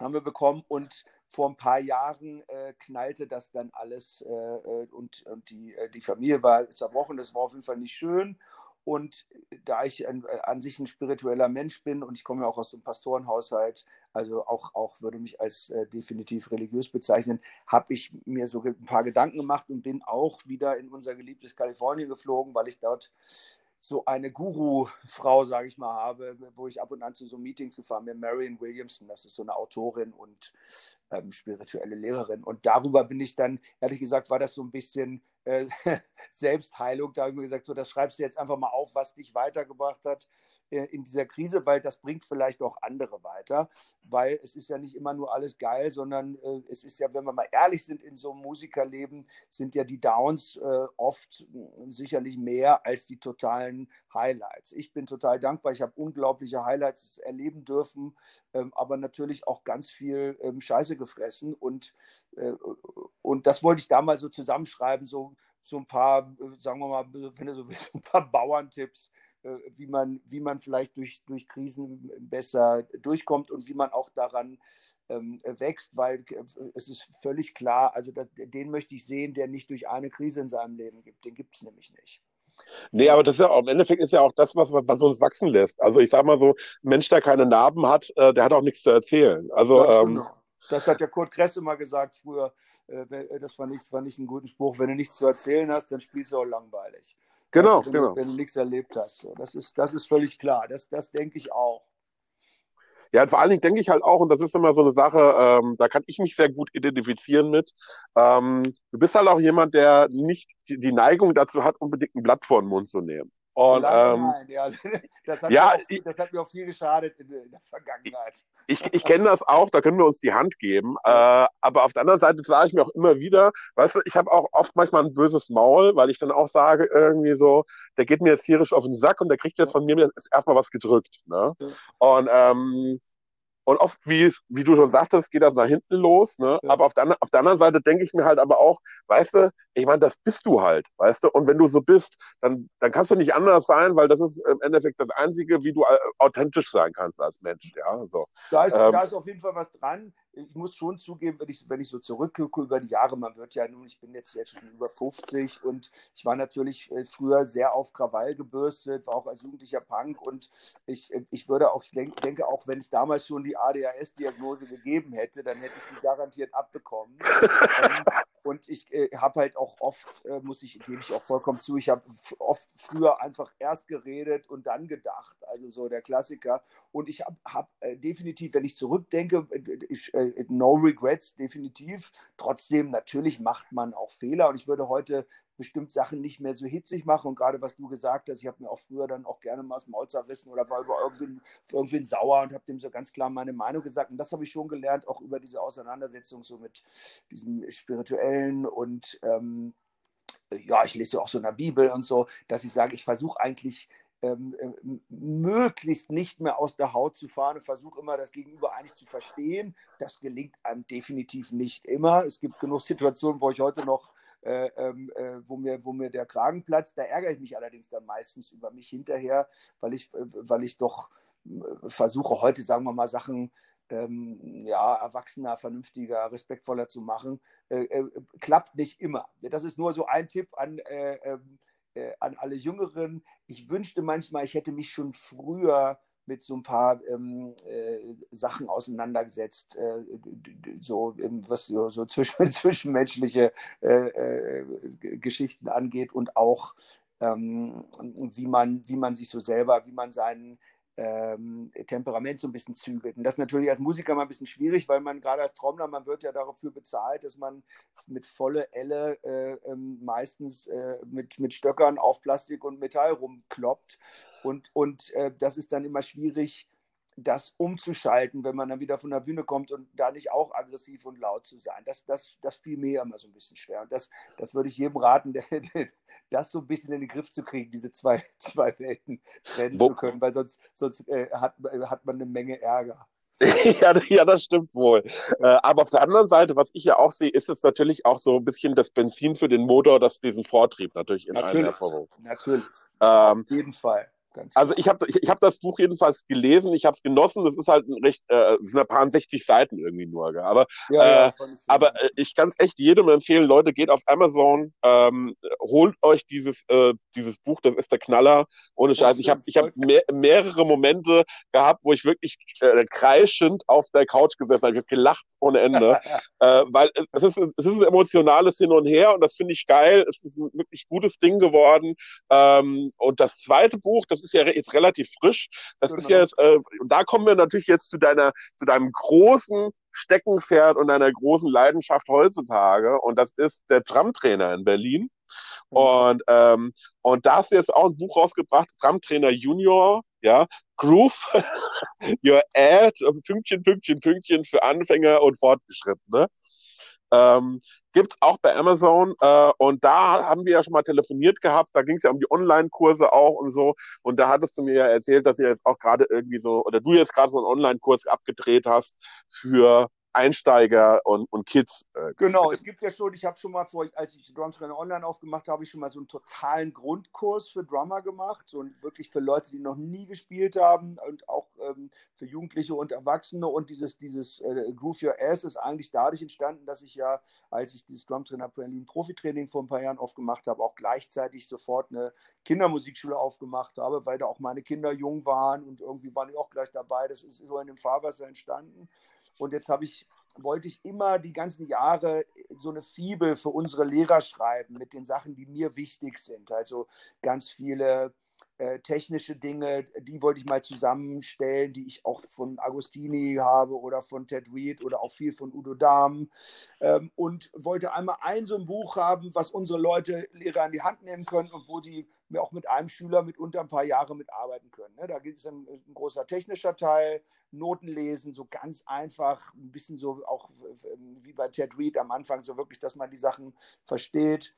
haben wir bekommen und vor ein paar Jahren äh, knallte das dann alles äh, äh, und, und die, äh, die Familie war zerbrochen. Das war auf jeden Fall nicht schön. und da ich an, an, sich ein spiritueller Mensch bin und ich komme ja auch aus einem Pastorenhaushalt, also auch, auch würde mich als äh, definitiv religiös bezeichnen, habe ich mir so ein paar Gedanken gemacht und bin auch wieder in unser geliebtes Kalifornien geflogen, weil ich dort so eine Guru-Frau, sage ich mal, habe, wo ich ab und an zu so Meetings gefahren bin, Marion Williamson, das ist so eine Autorin und ähm, spirituelle Lehrerin. Und darüber bin ich dann, ehrlich gesagt, war das so ein bisschen äh, (laughs) Selbstheilung. Da habe ich mir gesagt, so, das schreibst du jetzt einfach mal auf, was dich weitergebracht hat äh, in dieser Krise, weil das bringt vielleicht auch andere weiter. Weil es ist ja nicht immer nur alles geil, sondern äh, es ist ja, wenn wir mal ehrlich sind, in so einem Musikerleben sind ja die Downs äh, oft hm, sicherlich mehr als die totalen Highlights. Ich bin total dankbar. Ich habe unglaubliche Highlights erleben dürfen, ähm, aber natürlich auch ganz viel ähm, Scheiße gefressen. Und, äh, und das wollte ich da mal so zusammenschreiben, so, so ein paar, äh, sagen wir mal, wenn du so willst, ein paar Bauerntipps, äh, wie man, wie man vielleicht durch, durch Krisen besser durchkommt und wie man auch daran ähm, wächst, weil äh, es ist völlig klar, also das, den möchte ich sehen, der nicht durch eine Krise in seinem Leben gibt. Den gibt es nämlich nicht. Nee, aber das ist ja auch, im Endeffekt ist ja auch das, was, was uns wachsen lässt. Also ich sag mal so, ein Mensch, der keine Narben hat, äh, der hat auch nichts zu erzählen. Also ähm. Das hat ja Kurt Kress immer gesagt früher. Äh, äh, das war nicht, war nicht ein guter Spruch. Wenn du nichts zu erzählen hast, dann spielst du auch langweilig. Genau, wenn, genau. Wenn du nichts erlebt hast. Das ist, das ist völlig klar. Das, das denke ich auch. Ja, und vor allen Dingen denke ich halt auch, und das ist immer so eine Sache, ähm, da kann ich mich sehr gut identifizieren mit. Ähm, du bist halt auch jemand, der nicht die, die Neigung dazu hat, unbedingt ein Blatt vor den Mund zu nehmen. Und, ähm, nein, ja. (laughs) Das hat, ja, mir auch, das hat mir auch viel geschadet in, in der Vergangenheit. Ich, ich kenne das auch, da können wir uns die Hand geben. Äh, aber auf der anderen Seite sage ich mir auch immer wieder, weißt du, ich habe auch oft manchmal ein böses Maul, weil ich dann auch sage, irgendwie so, der geht mir jetzt tierisch auf den Sack und der kriegt jetzt von mir erstmal was gedrückt. Ne? Ja. Und ähm, und oft, wie, wie du schon sagtest, geht das nach hinten los. Ne? Ja. Aber auf der, auf der anderen Seite denke ich mir halt aber auch, weißt du, ich meine, das bist du halt, weißt du. Und wenn du so bist, dann, dann kannst du nicht anders sein, weil das ist im Endeffekt das Einzige, wie du authentisch sein kannst als Mensch. Ja, so. da, ist, ähm, da ist auf jeden Fall was dran ich muss schon zugeben, wenn ich, wenn ich so zurückgucke über die Jahre, man wird ja nun, ich bin jetzt, jetzt schon über 50 und ich war natürlich äh, früher sehr auf Krawall gebürstet, war auch als jugendlicher Punk und ich, ich würde auch, ich denk, denke auch, wenn es damals schon die ADHS-Diagnose gegeben hätte, dann hätte ich die garantiert abbekommen. (laughs) Und ich äh, habe halt auch oft, äh, muss ich, gebe ich auch vollkommen zu, ich habe oft früher einfach erst geredet und dann gedacht, also so der Klassiker. Und ich habe hab, äh, definitiv, wenn ich zurückdenke, ich, äh, no regrets, definitiv. Trotzdem, natürlich macht man auch Fehler und ich würde heute bestimmt Sachen nicht mehr so hitzig machen. Und gerade was du gesagt hast, ich habe mir auch früher dann auch gerne mal das Maul zerrissen oder war über irgendwen, irgendwen sauer und habe dem so ganz klar meine Meinung gesagt. Und das habe ich schon gelernt, auch über diese Auseinandersetzung so mit diesem spirituellen und ähm, ja, ich lese auch so in der Bibel und so, dass ich sage, ich versuche eigentlich ähm, ähm, möglichst nicht mehr aus der Haut zu fahren und versuche immer das Gegenüber eigentlich zu verstehen. Das gelingt einem definitiv nicht immer. Es gibt genug Situationen, wo ich heute noch, äh, ähm, äh, wo, mir, wo mir der Kragen platzt. Da ärgere ich mich allerdings dann meistens über mich hinterher, weil ich, äh, weil ich doch äh, versuche heute, sagen wir mal, Sachen ähm, ja, erwachsener, vernünftiger, respektvoller zu machen. Äh, äh, klappt nicht immer. Das ist nur so ein Tipp an äh, ähm, äh, an alle Jüngeren. Ich wünschte manchmal, ich hätte mich schon früher mit so ein paar ähm, äh, Sachen auseinandergesetzt, äh, so was so, so zwischen, (laughs) zwischenmenschliche äh, äh, Geschichten angeht und auch ähm, wie man wie man sich so selber, wie man seinen ähm, Temperament so ein bisschen zügelt. Und das ist natürlich als Musiker mal ein bisschen schwierig, weil man gerade als Trommler, man wird ja dafür bezahlt, dass man mit volle Elle äh, ähm, meistens äh, mit, mit Stöckern auf Plastik und Metall rumkloppt. Und, und äh, das ist dann immer schwierig, das umzuschalten, wenn man dann wieder von der Bühne kommt und da nicht auch aggressiv und laut zu sein. Das, das, das fiel mir immer so ein bisschen schwer. Und das, das würde ich jedem raten, (laughs) das so ein bisschen in den Griff zu kriegen, diese zwei, (laughs) zwei Welten trennen Wo? zu können, weil sonst, sonst äh, hat, hat man eine Menge Ärger. (laughs) ja, ja, das stimmt wohl. Äh, aber auf der anderen Seite, was ich ja auch sehe, ist es natürlich auch so ein bisschen das Benzin für den Motor, das diesen Vortrieb natürlich in natürlich, allen hervorruft. Natürlich, ähm, auf jeden Fall Ganz also ich habe ich, ich hab das Buch jedenfalls gelesen, ich habe es genossen. Das ist halt ein recht, äh, sind ein paar 60 Seiten irgendwie nur. Gell? Aber, ja, äh, aber äh, ich kann es echt jedem empfehlen. Leute, geht auf Amazon, ähm, holt euch dieses, äh, dieses Buch, das ist der Knaller. Ohne Scheiß. Ich habe ich hab mehr, mehrere Momente gehabt, wo ich wirklich äh, kreischend auf der Couch gesessen habe. Ich habe gelacht ohne Ende. (laughs) äh, weil es ist, es ist ein emotionales Hin und Her und das finde ich geil. Es ist ein wirklich gutes Ding geworden. Ähm, und das zweite Buch, das ist ja ist relativ frisch. Das genau. ist ja jetzt, äh, und da kommen wir natürlich jetzt zu deiner, zu deinem großen Steckenpferd und deiner großen Leidenschaft heutzutage. Und das ist der Tramtrainer in Berlin. Mhm. Und, ähm, und da hast du jetzt auch ein Buch rausgebracht, Tramtrainer Junior, ja, Groove, (laughs) Your Ad, Pünktchen, Pünktchen, Pünktchen für Anfänger und Fortgeschrittene. Ähm, Gibt es auch bei Amazon. Äh, und da haben wir ja schon mal telefoniert gehabt. Da ging es ja um die Online-Kurse auch und so. Und da hattest du mir ja erzählt, dass ihr jetzt auch gerade irgendwie so, oder du jetzt gerade so einen Online-Kurs abgedreht hast für Einsteiger und, und Kids. Äh, genau, es gibt ja schon, ich habe schon mal vor, als ich Drums Trainer Online aufgemacht habe, habe ich schon mal so einen totalen Grundkurs für Drummer gemacht, so wirklich für Leute, die noch nie gespielt haben und auch ähm, für Jugendliche und Erwachsene. Und dieses, dieses äh, Groove Your Ass ist eigentlich dadurch entstanden, dass ich ja, als ich dieses Drum Trainer Berlin Profitraining vor ein paar Jahren aufgemacht habe, auch gleichzeitig sofort eine Kindermusikschule aufgemacht habe, weil da auch meine Kinder jung waren und irgendwie waren die auch gleich dabei. Das ist so in dem Fahrwasser entstanden. Und jetzt habe ich, wollte ich immer die ganzen Jahre so eine Fibel für unsere Lehrer schreiben mit den Sachen, die mir wichtig sind. Also ganz viele äh, technische Dinge, die wollte ich mal zusammenstellen, die ich auch von Agostini habe oder von Ted Reed oder auch viel von Udo Dahm ähm, und wollte einmal ein so ein Buch haben, was unsere Leute, Lehrer in die Hand nehmen können und wo sie auch mit einem Schüler mitunter ein paar Jahre mitarbeiten können. Ne? Da gibt es ein, ein, großer technischer Teil, Noten lesen, so ganz einfach, ein bisschen so auch wie bei Ted Reed am Anfang, so wirklich, dass man die Sachen versteht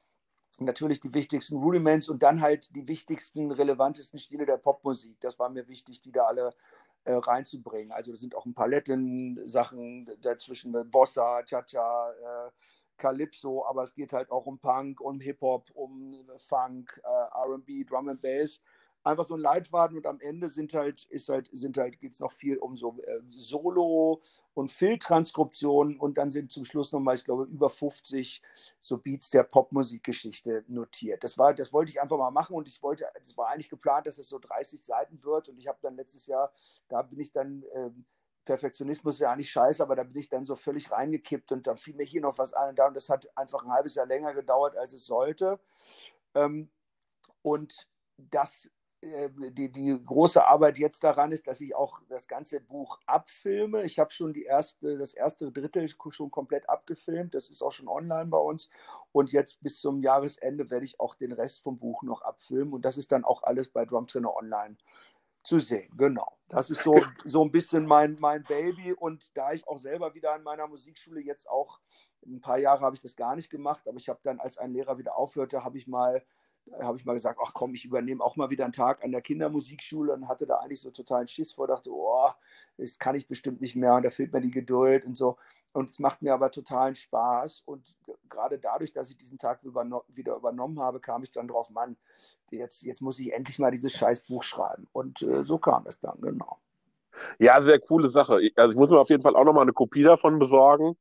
natürlich die wichtigsten Rudiments und dann halt die wichtigsten, relevantesten Stile der Popmusik. Das war mir wichtig, die da alle äh, reinzubringen. Also da sind auch ein paar Latin-Sachen dazwischen, Bossa, Cha-Cha, äh, Calypso, aber es geht halt auch um Punk, um Hip-Hop, um Funk, äh, RB, Drum and Bass einfach so ein Leitfaden und am Ende sind halt, ist halt, sind halt, geht es noch viel um so äh, Solo- und Filttranskriptionen und dann sind zum Schluss nochmal, ich glaube, über 50 so Beats der Popmusikgeschichte notiert. Das war, das wollte ich einfach mal machen und ich wollte, es war eigentlich geplant, dass es so 30 Seiten wird und ich habe dann letztes Jahr, da bin ich dann, ähm, Perfektionismus ist ja eigentlich scheiße, aber da bin ich dann so völlig reingekippt und dann fiel mir hier noch was an und da und das hat einfach ein halbes Jahr länger gedauert, als es sollte. Ähm, und das äh, die, die große Arbeit jetzt daran ist, dass ich auch das ganze Buch abfilme. Ich habe schon die erste, das erste Drittel schon komplett abgefilmt. Das ist auch schon online bei uns. Und jetzt bis zum Jahresende werde ich auch den Rest vom Buch noch abfilmen. Und das ist dann auch alles bei Drum Trainer Online zu sehen. Genau. Das ist so, so ein bisschen mein, mein Baby. Und da ich auch selber wieder an meiner Musikschule jetzt auch, ein paar Jahre habe ich das gar nicht gemacht, aber ich habe dann, als ein Lehrer wieder aufhörte, habe ich mal habe ich mal gesagt, ach komm, ich übernehme auch mal wieder einen Tag an der Kindermusikschule und hatte da eigentlich so totalen Schiss vor, dachte, oh, das kann ich bestimmt nicht mehr und da fehlt mir die Geduld und so. Und es macht mir aber totalen Spaß und gerade dadurch, dass ich diesen Tag wieder übernommen habe, kam ich dann drauf, Mann, jetzt, jetzt muss ich endlich mal dieses Scheißbuch schreiben. Und äh, so kam es dann, genau. Ja, sehr coole Sache. Also ich muss mir auf jeden Fall auch nochmal eine Kopie davon besorgen.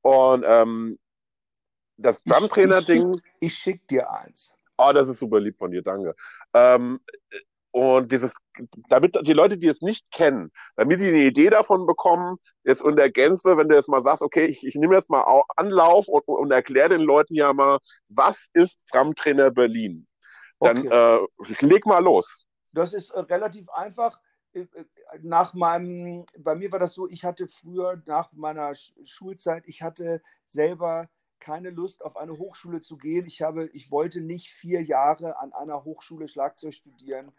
Und ähm, das Drumtrainer-Ding. Ich, ich, ich schick dir eins. Oh, das ist super lieb von dir, danke. Ähm, und dieses, damit die Leute, die es nicht kennen, damit die eine Idee davon bekommen, jetzt in der Gänze, wenn du jetzt mal sagst, okay, ich, ich nehme jetzt mal Anlauf und, und erkläre den Leuten ja mal, was ist Tramtrainer Berlin? Dann okay. äh, leg mal los. Das ist äh, relativ einfach. Äh, äh, nach meinem, bei mir war das so, ich hatte früher nach meiner Schulzeit, ich hatte selber keine Lust, auf eine Hochschule zu gehen. Ich, habe, ich wollte nicht vier Jahre an einer Hochschule Schlagzeug studieren,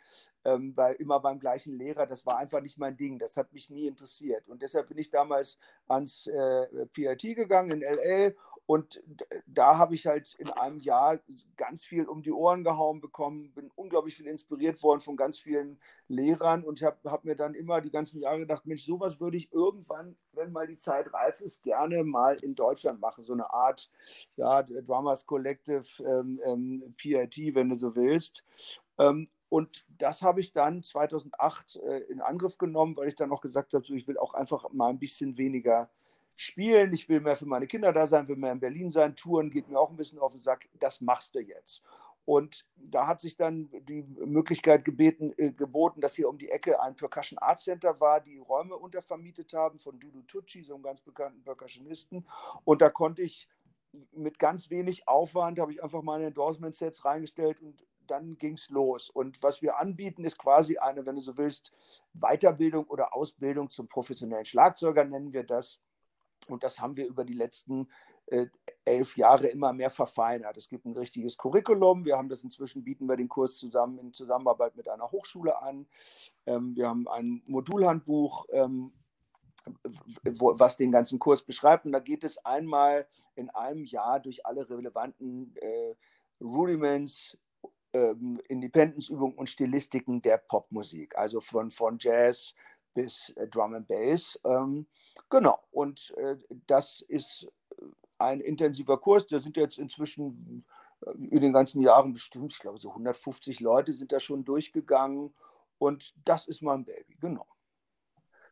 ähm, bei, immer beim gleichen Lehrer. Das war einfach nicht mein Ding. Das hat mich nie interessiert. Und deshalb bin ich damals ans äh, PIT gegangen in LA und da habe ich halt in einem Jahr ganz viel um die Ohren gehauen bekommen, bin unglaublich viel inspiriert worden von ganz vielen Lehrern und habe hab mir dann immer die ganzen Jahre gedacht, Mensch, sowas würde ich irgendwann, wenn mal die Zeit reif ist, gerne mal in Deutschland machen. So eine Art, ja, Drummers Collective, ähm, ähm, PIT, wenn du so willst. Ähm, Und das habe ich dann 2008 äh, in Angriff genommen, weil ich dann auch gesagt habe, so, ich will auch einfach mal ein bisschen weniger spielen, ich will mehr für meine Kinder da sein, will mehr in Berlin sein, Touren geht mir auch ein bisschen auf den Sack, das machst du jetzt. Und da hat sich dann die Möglichkeit gebeten, äh, geboten, dass hier um die Ecke ein Percussion Art Center war, die Räume untervermietet haben von Dudu Tucci, so einem ganz bekannten Percussionisten. Und da konnte ich mit ganz wenig Aufwand, habe ich einfach meine Endorsement-Sets reingestellt und dann ging es los. Und was wir anbieten, ist quasi eine, wenn du so willst, Weiterbildung oder Ausbildung zum professionellen Schlagzeuger, nennen wir das. Und das haben wir über die letzten äh, elf Jahre immer mehr verfeinert. Es gibt ein richtiges Curriculum. Wir haben das inzwischen, bieten wir den Kurs zusammen in Zusammenarbeit mit einer Hochschule an. Ähm, wir haben ein Modulhandbuch, ähm, wo, was den ganzen Kurs beschreibt. Und da geht es einmal in einem Jahr durch alle relevanten äh, Rudiments, ähm, Independence-Übungen und Stilistiken der Popmusik. Also von, von Jazz bis äh, Drum and Bass. Ähm, genau. Und äh, das ist ein intensiver Kurs. Da sind jetzt inzwischen äh, in den ganzen Jahren bestimmt, ich glaube, so 150 Leute sind da schon durchgegangen. Und das ist mein Baby, genau.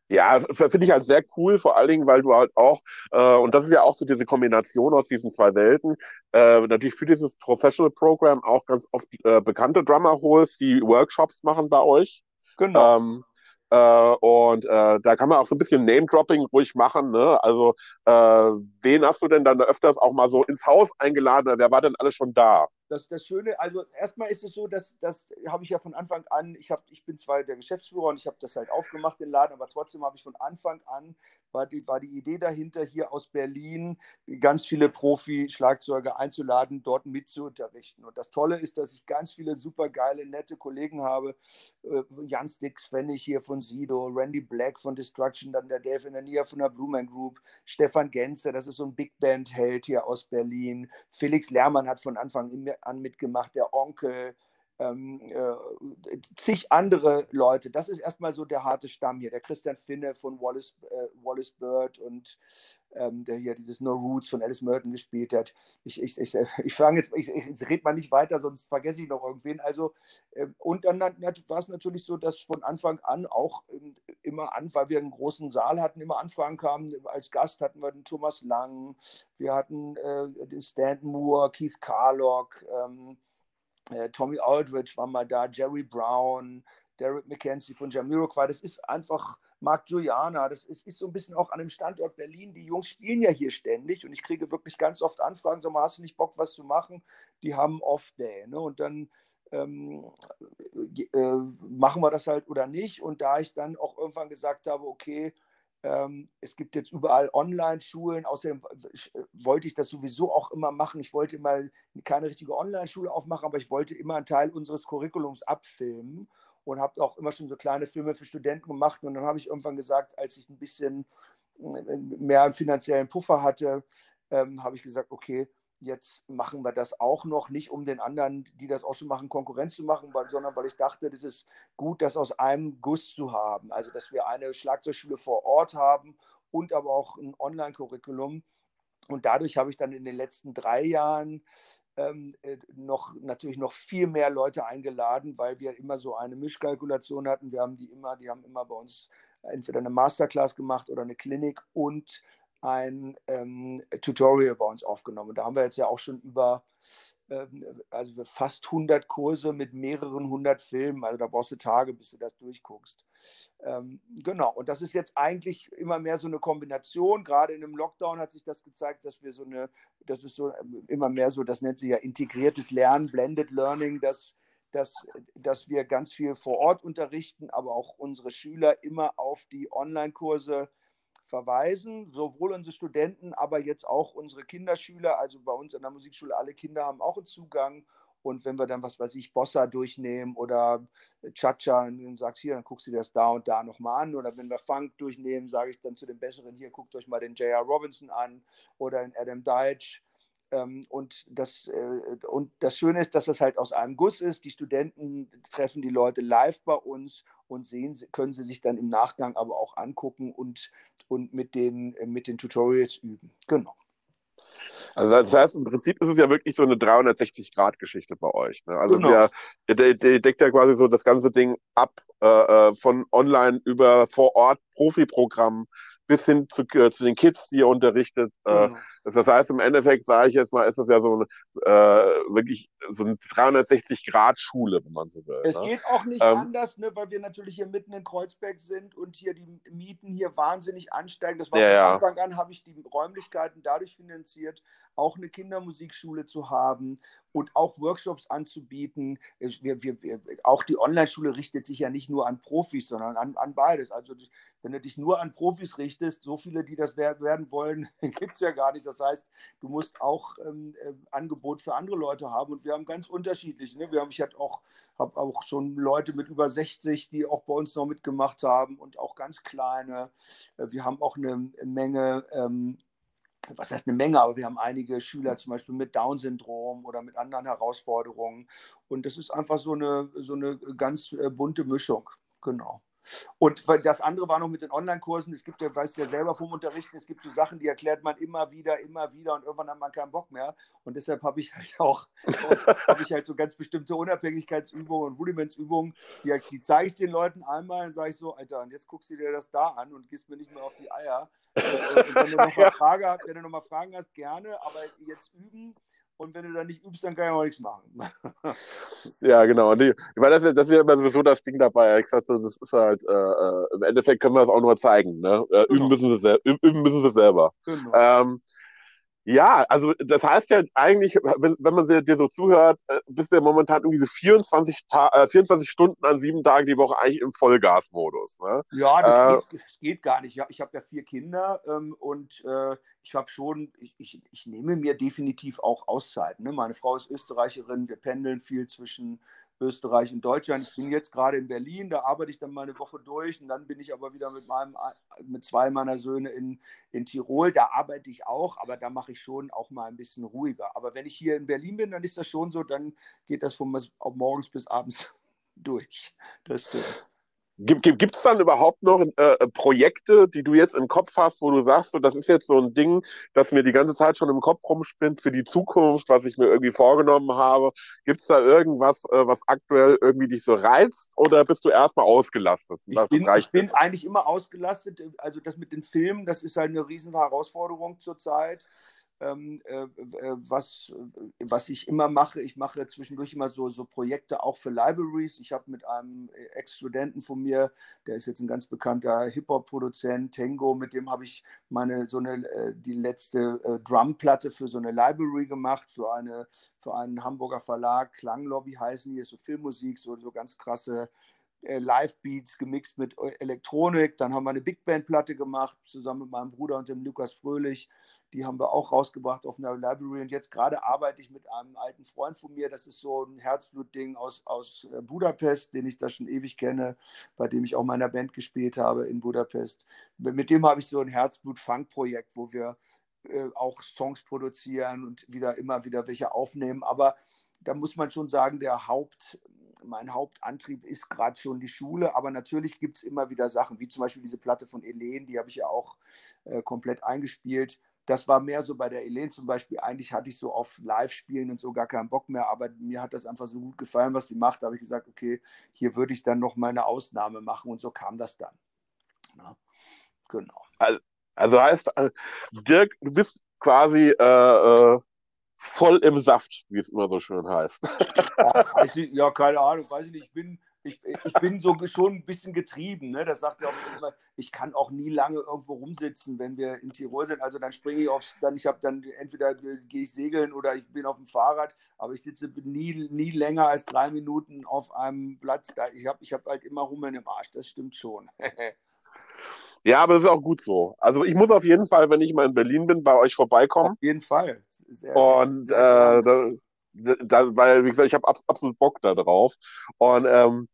Ja, finde ich halt sehr cool, vor allen Dingen, weil du halt auch, äh, und das ist ja auch so diese Kombination aus diesen zwei Welten, äh, natürlich für dieses Professional Program auch ganz oft äh, bekannte Drummer holst, die Workshops machen bei euch. Genau. Ähm, äh, und äh, da kann man auch so ein bisschen Name-Dropping ruhig machen. Ne? Also, äh, wen hast du denn dann öfters auch mal so ins Haus eingeladen? Wer war denn alles schon da? das, das Schöne, also erstmal ist es so, dass das habe ich ja von Anfang an, ich, hab, ich bin zwar der Geschäftsführer und ich habe das halt aufgemacht, den Laden, aber trotzdem habe ich von Anfang an, war die, war die Idee dahinter, hier aus Berlin ganz viele Profi-Schlagzeuger einzuladen, dort mitzuunterrichten. Und das Tolle ist, dass ich ganz viele super geile, nette Kollegen habe. Äh, Jan Stix, Pfennig hier von Sido, Randy Black von Destruction, dann der Dave in der Nähe von der Blue Man Group, Stefan Genzer, das ist so ein Big Band-Held hier aus Berlin. Felix Lehrmann hat von Anfang an mitgemacht, der Onkel, ähm, äh, zig andere Leute. Das ist erstmal so der harte Stamm hier. Der Christian Finne von Wallace, äh, Wallace Bird und ähm, der hier dieses No Roots von Alice Merton gespielt hat. Ich, ich, ich, ich fange jetzt, ich, ich rede mal nicht weiter, sonst vergesse ich noch irgendwen. Also, äh, und dann war es natürlich so, dass von Anfang an auch ähm, immer an, weil wir einen großen Saal hatten, immer Anfragen kamen. Als Gast hatten wir den Thomas Lang, wir hatten äh, den Stan Moore, Keith Carlock, ähm, äh, Tommy Aldridge war mal da, Jerry Brown, Derek McKenzie von Jamiroquai. Das ist einfach Mark Juliana. Das ist, ist so ein bisschen auch an dem Standort Berlin. Die Jungs spielen ja hier ständig und ich kriege wirklich ganz oft Anfragen, sag mal, hast du nicht Bock, was zu machen? Die haben Off-Day. Ne? Und dann ähm, äh, machen wir das halt oder nicht. Und da ich dann auch irgendwann gesagt habe, okay, es gibt jetzt überall Online-Schulen. Außerdem wollte ich das sowieso auch immer machen. Ich wollte immer keine richtige Online-Schule aufmachen, aber ich wollte immer einen Teil unseres Curriculums abfilmen und habe auch immer schon so kleine Filme für Studenten gemacht. Und dann habe ich irgendwann gesagt, als ich ein bisschen äh, mehr finanziellen Puffer hatte, ähm, habe ich gesagt, okay, jetzt machen wir das auch noch, nicht um den anderen, die das auch schon machen, Konkurrenz zu machen, sondern weil ich dachte, das ist gut, das aus einem Guss zu haben. Also, dass wir eine Schlagzeugschule vor Ort haben und aber auch ein Online-Curriculum. Und dadurch habe ich dann in den letzten drei Jahren ähm, äh, noch natürlich noch viel mehr Leute eingeladen, weil wir immer so eine Mischkalkulation hatten. Wir haben die immer, die haben immer bei uns entweder eine Masterclass gemacht oder eine Klinik und ein ähm, Tutorial bei uns aufgenommen. Da haben wir jetzt ja auch schon über ähm, also fast 100 Kurse mit mehreren hundert Filmen. Also da brauchst du Tage, bis du das durchguckst. Ähm, genau, und das ist jetzt eigentlich immer mehr so eine Kombination. Gerade in einem Lockdown hat sich das gezeigt, dass wir so eine, das ist so ähm, immer mehr so, das nennt sich ja integriertes Lernen, Blended Learning, dass dass, dass wir ganz viel vor Ort unterrichten, aber auch unsere Schüler immer auf die Online-Kurse verweisen, sowohl unsere Studenten, aber jetzt auch unsere Kinderschüler, also bei uns an der Musikschule, alle Kinder haben auch einen Zugang. Und wenn wir dann, was weiß ich, Bossa durchnehmen oder Cha-Cha, dann sagst du hier, dann guckst du dir das da und da nochmal an. Oder wenn wir Funk durchnehmen, sage ich dann zu den Besseren, hier, guckt euch mal den J.R. Robinson an oder den Adam Deitch. Ähm, und das, äh, und das Schöne ist, dass das halt aus einem Guss ist. Die Studenten treffen die Leute live bei uns und sehen, können sie sich dann im Nachgang aber auch angucken und, und mit, den, mit den Tutorials üben. Genau. Also das heißt, im Prinzip ist es ja wirklich so eine 360-Grad-Geschichte bei euch. Ne? Also Genau. ihr, ihr, ihr deckt ja quasi so das ganze Ding ab, äh, äh, von online über vor Ort Profiprogramm bis hin zu, äh, zu den Kids, die ihr unterrichtet. Äh, Genau. Das heißt, im Endeffekt, sage ich jetzt mal, ist das ja so eine, äh, wirklich so eine 360-Grad-Schule, wenn man so will. Es ne? geht auch nicht Ähm, anders, ne, weil wir natürlich hier mitten in Kreuzberg sind und hier die Mieten hier wahnsinnig ansteigen. Das war Ja, von. Anfang an, habe ich die Räumlichkeiten dadurch finanziert, auch eine Kindermusikschule zu haben und auch Workshops anzubieten. Wir, wir, wir, auch die Online-Schule richtet sich ja nicht nur an Profis, sondern an, an beides. Also wenn du dich nur an Profis richtest, so viele, die das wer- werden wollen, (laughs) gibt es ja gar nicht. Das heißt, du musst auch ähm, äh, Angebot für andere Leute haben und wir haben ganz unterschiedlich. Ne? Wir haben, ich hatte auch, habe auch schon Leute mit über 60, die auch bei uns noch mitgemacht haben und auch ganz kleine. Äh, Wir haben auch eine Menge, ähm, was heißt eine Menge, aber wir haben einige Schüler zum Beispiel mit Down-Syndrom oder mit anderen Herausforderungen. Und das ist einfach so eine, so eine ganz äh, bunte Mischung. Genau. Und das andere war noch mit den Online-Kursen. Es gibt ja, weißt du ja selber vom Unterrichten, es gibt so Sachen, die erklärt man immer wieder, immer wieder und irgendwann hat man keinen Bock mehr. Und deshalb habe ich halt auch, (laughs) habe ich halt so ganz bestimmte Unabhängigkeitsübungen und Rudimentsübungen, die, die zeige ich den Leuten einmal und sage ich so, Alter, und jetzt guckst du dir das da an und gehst mir nicht mehr auf die Eier. Äh, und wenn du (laughs) noch mal Frage wenn du noch mal Fragen hast, gerne, aber jetzt üben. Und wenn du da nicht übst, dann kann ich auch nichts machen. (laughs) Ja, genau. Nee, weil das, ist- das ist ja immer sowieso das Ding dabei. Ich sag so, das ist halt, äh, äh, im Endeffekt können wir das auch nur zeigen. Ne? Äh, Genau. üben, müssen sie üben müssen sie selber. genau. Ähm, ja, also das heißt ja eigentlich, wenn, wenn man dir so zuhört, äh, bist du ja momentan irgendwie so 24, Ta äh, 24 Stunden an sieben Tagen die Woche eigentlich im Vollgasmodus. Ne? Ja, das, Äh, geht, das geht gar nicht. Ich habe ja vier Kinder ähm, und äh, ich habe schon, ich, ich, ich nehme mir definitiv auch Auszeiten. Ne? Meine Frau ist Österreicherin, wir pendeln viel zwischen Österreich und Deutschland. Ich bin jetzt gerade in Berlin, da arbeite ich dann mal eine Woche durch und dann bin ich aber wieder mit meinem mit zwei meiner Söhne in, in Tirol. Da arbeite ich auch, aber da mache ich schon auch mal ein bisschen ruhiger. Aber wenn ich hier in Berlin bin, dann ist das schon so, dann geht das von morgens bis abends (laughs) durch. Das stimmt. Gibt gibt gibt's dann überhaupt noch äh, Projekte, die du jetzt im Kopf hast, wo du sagst, so, das ist jetzt so ein Ding, das mir die ganze Zeit schon im Kopf rumspinnt für die Zukunft, was ich mir irgendwie vorgenommen habe? Gibt's da irgendwas, äh, was aktuell irgendwie dich so reizt oder bist du erstmal ausgelastet? Ich bin, ich bin eigentlich immer ausgelastet. Also das mit den Filmen, das ist halt eine riesen Herausforderung zurzeit. Ähm, äh, äh, was, äh, was ich immer mache, ich mache zwischendurch immer so, so Projekte auch für Libraries. Ich habe mit einem Ex-Studenten von mir, der ist jetzt ein ganz bekannter Hip-Hop-Produzent, Tango, mit dem habe ich meine so eine äh, die letzte äh, Drumplatte für so eine Library gemacht, für eine für einen Hamburger Verlag, Klanglobby heißen die, so Filmmusik, so, so ganz krasse äh, Live-Beats gemixt mit Elektronik. Dann haben wir eine Big Band-Platte gemacht, zusammen mit meinem Bruder und dem Lukas Fröhlich. Die haben wir auch rausgebracht auf einer Library. Und jetzt gerade arbeite ich mit einem alten Freund von mir. Das ist so ein Herzblutding aus, aus äh, Budapest, den ich da schon ewig kenne, bei dem ich auch meiner Band gespielt habe in Budapest. Mit dem habe ich so ein Herzblut-Funk-Projekt, wo wir äh, auch Songs produzieren und wieder immer wieder welche aufnehmen. Aber da muss man schon sagen, der Haupt, mein Hauptantrieb ist gerade schon die Schule, aber natürlich gibt es immer wieder Sachen, wie zum Beispiel diese Platte von Elen, die habe ich ja auch äh, komplett eingespielt. Das war mehr so bei der Elen zum Beispiel. Eigentlich hatte ich so auf Live-Spielen und so gar keinen Bock mehr, aber mir hat das einfach so gut gefallen, was sie macht. Da habe ich gesagt, okay, hier würde ich dann noch mal eine Ausnahme machen und so kam das dann. Ja, genau. Also, also heißt, äh, Dirk, du bist quasi äh, äh, voll im Saft, wie es immer so schön heißt. (laughs) Ach, ich, ja, keine Ahnung, weiß ich nicht. Ich bin, ich, ich bin so schon ein bisschen getrieben. Ne? Das sagt ja auch immer, ich kann auch nie lange irgendwo rumsitzen, wenn wir in Tirol sind. Also dann springe ich aufs, dann ich habe dann entweder gehe ich segeln oder ich bin auf dem Fahrrad, aber ich sitze nie, nie länger als drei Minuten auf einem Platz. Ich habe ich hab halt immer Hummeln im Arsch, das stimmt schon. (laughs) Ja, aber das ist auch gut so. Also ich muss auf jeden Fall, wenn ich mal in Berlin bin, bei euch vorbeikommen. Auf jeden Fall. Sehr, Und sehr äh, da, da, weil, wie gesagt, ich habe ab, absolut Bock da drauf. Und ähm,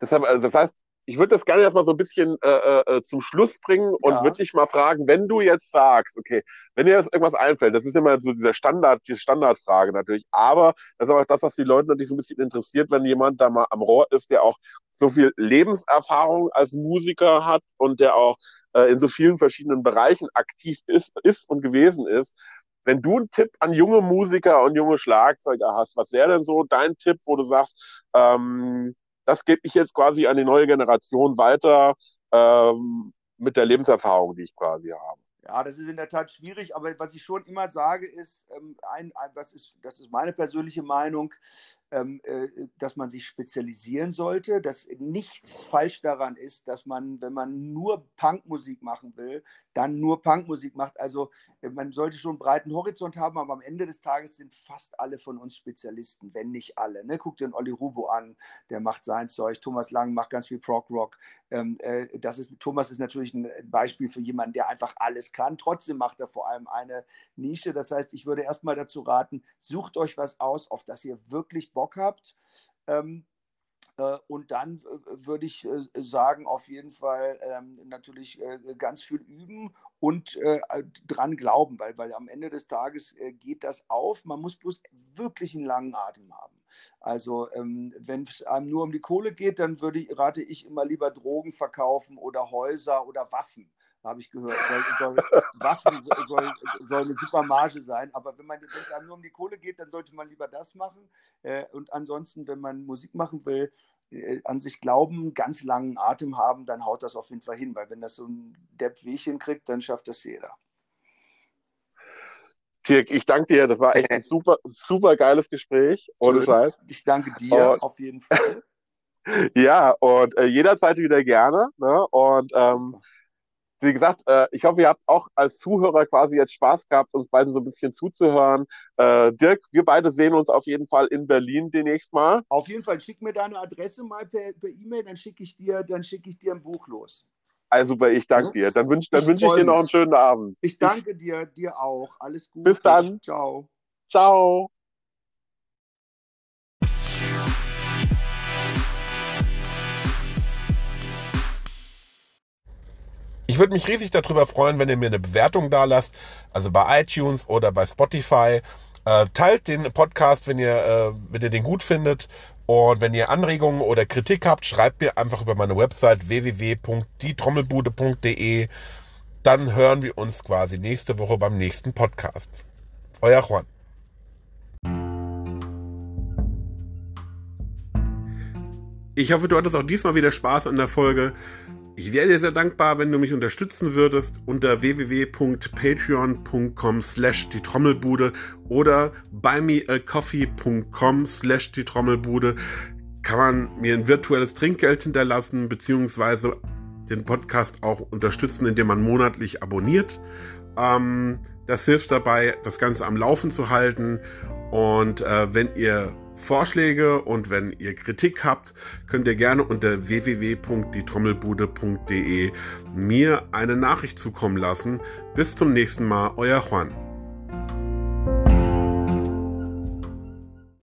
deshalb, also das heißt, ich würde das gerne erstmal so ein bisschen äh, äh, zum Schluss bringen und Ja. würde dich mal fragen, wenn du jetzt sagst, okay, wenn dir jetzt irgendwas einfällt, das ist immer so dieser Standard, die Standardfrage natürlich, aber das ist auch das, was die Leute natürlich so ein bisschen interessiert, wenn jemand da mal am Rohr ist, der auch so viel Lebenserfahrung als Musiker hat und der auch äh, in so vielen verschiedenen Bereichen aktiv ist, ist und gewesen ist. wenn du einen Tipp an junge Musiker und junge Schlagzeuger hast, was wäre denn so dein Tipp, wo du sagst, ähm, das gebe ich jetzt quasi an die neue Generation weiter ähm, mit der Lebenserfahrung, die ich quasi habe? Ja, das ist in der Tat schwierig, aber was ich schon immer sage, ist, ähm, ein, ein, was ist, das ist meine persönliche Meinung, dass man sich spezialisieren sollte, dass nichts falsch daran ist, dass man, wenn man nur Punkmusik machen will, dann nur Punkmusik macht. Also äh, man sollte schon einen breiten Horizont haben, aber am Ende des Tages sind fast alle von uns Spezialisten, wenn nicht alle. Ne? Guck den Olli Rubo an, der macht sein Zeug. Thomas Lang macht ganz viel Prog Rock. Ähm, äh, das ist, Thomas ist natürlich ein Beispiel für jemanden, der einfach alles kann. Trotzdem macht er vor allem eine Nische. Das heißt, ich würde erstmal dazu raten, sucht euch was aus, auf das ihr wirklich Bock Bock habt. Ähm, äh, und dann äh, würde ich äh, sagen, auf jeden Fall ähm, natürlich ganz viel üben und dran glauben, weil, weil am Ende des Tages geht das auf. Man muss bloß wirklich einen langen Atem haben. Also ähm, wenn es einem nur um die Kohle geht, dann würde, rate ich immer lieber Drogen verkaufen oder Häuser oder Waffen habe ich gehört. Soll, soll, Waffen soll, soll, eine super Marge sein. Aber wenn es einem nur um die Kohle geht, dann sollte man lieber das machen. Äh, und ansonsten, wenn man Musik machen will, äh, an sich glauben, ganz langen Atem haben, dann haut das auf jeden Fall hin. Weil wenn das so ein Depp wie ich hinkriegt, dann schafft das jeder. Dirk, ich danke dir. Das war echt ein (laughs) super, super geiles Gespräch. Ohne Scheiß. Ich danke dir und, auf jeden Fall. (laughs) ja, und äh, jederzeit wieder gerne. Ne? Und ähm, wie gesagt, äh, ich hoffe, ihr habt auch als Zuhörer quasi jetzt Spaß gehabt, uns beiden so ein bisschen zuzuhören. Äh, Dirk, wir beide sehen uns auf jeden Fall in Berlin demnächst mal. Auf jeden Fall, schick mir deine Adresse mal per E-Mail, dann schicke ich dir, dann schicke ich dir ein Buch los. Also super, ich danke dir. Dann wünsche dann wünsch ich dir noch einen schönen Abend. Ich danke dir, dir auch. Alles Gute. Bis dann. Ciao. Ciao. Ich würde mich riesig darüber freuen, wenn ihr mir eine Bewertung da lasst, also bei iTunes oder bei Spotify. Äh, teilt den Podcast, wenn ihr, äh, wenn ihr den gut findet. Und wenn ihr Anregungen oder Kritik habt, schreibt mir einfach über meine Website www.dietrommelbude.de. Dann hören wir uns quasi nächste Woche beim nächsten Podcast. Euer Juan. Ich hoffe, du hattest auch diesmal wieder Spaß an der Folge. Ich wäre dir sehr dankbar, wenn du mich unterstützen würdest unter www.patreon.com slash die Trommelbude oder buymeacoffee.com slash die Trommelbude kann man mir ein virtuelles Trinkgeld hinterlassen, beziehungsweise den Podcast auch unterstützen, indem man monatlich abonniert. Ähm, das hilft dabei, das Ganze am Laufen zu halten. Und äh, wenn ihr Vorschläge und wenn ihr Kritik habt, könnt ihr gerne unter www.dietrommelbude.de mir eine Nachricht zukommen lassen. Bis zum nächsten Mal, euer Juan.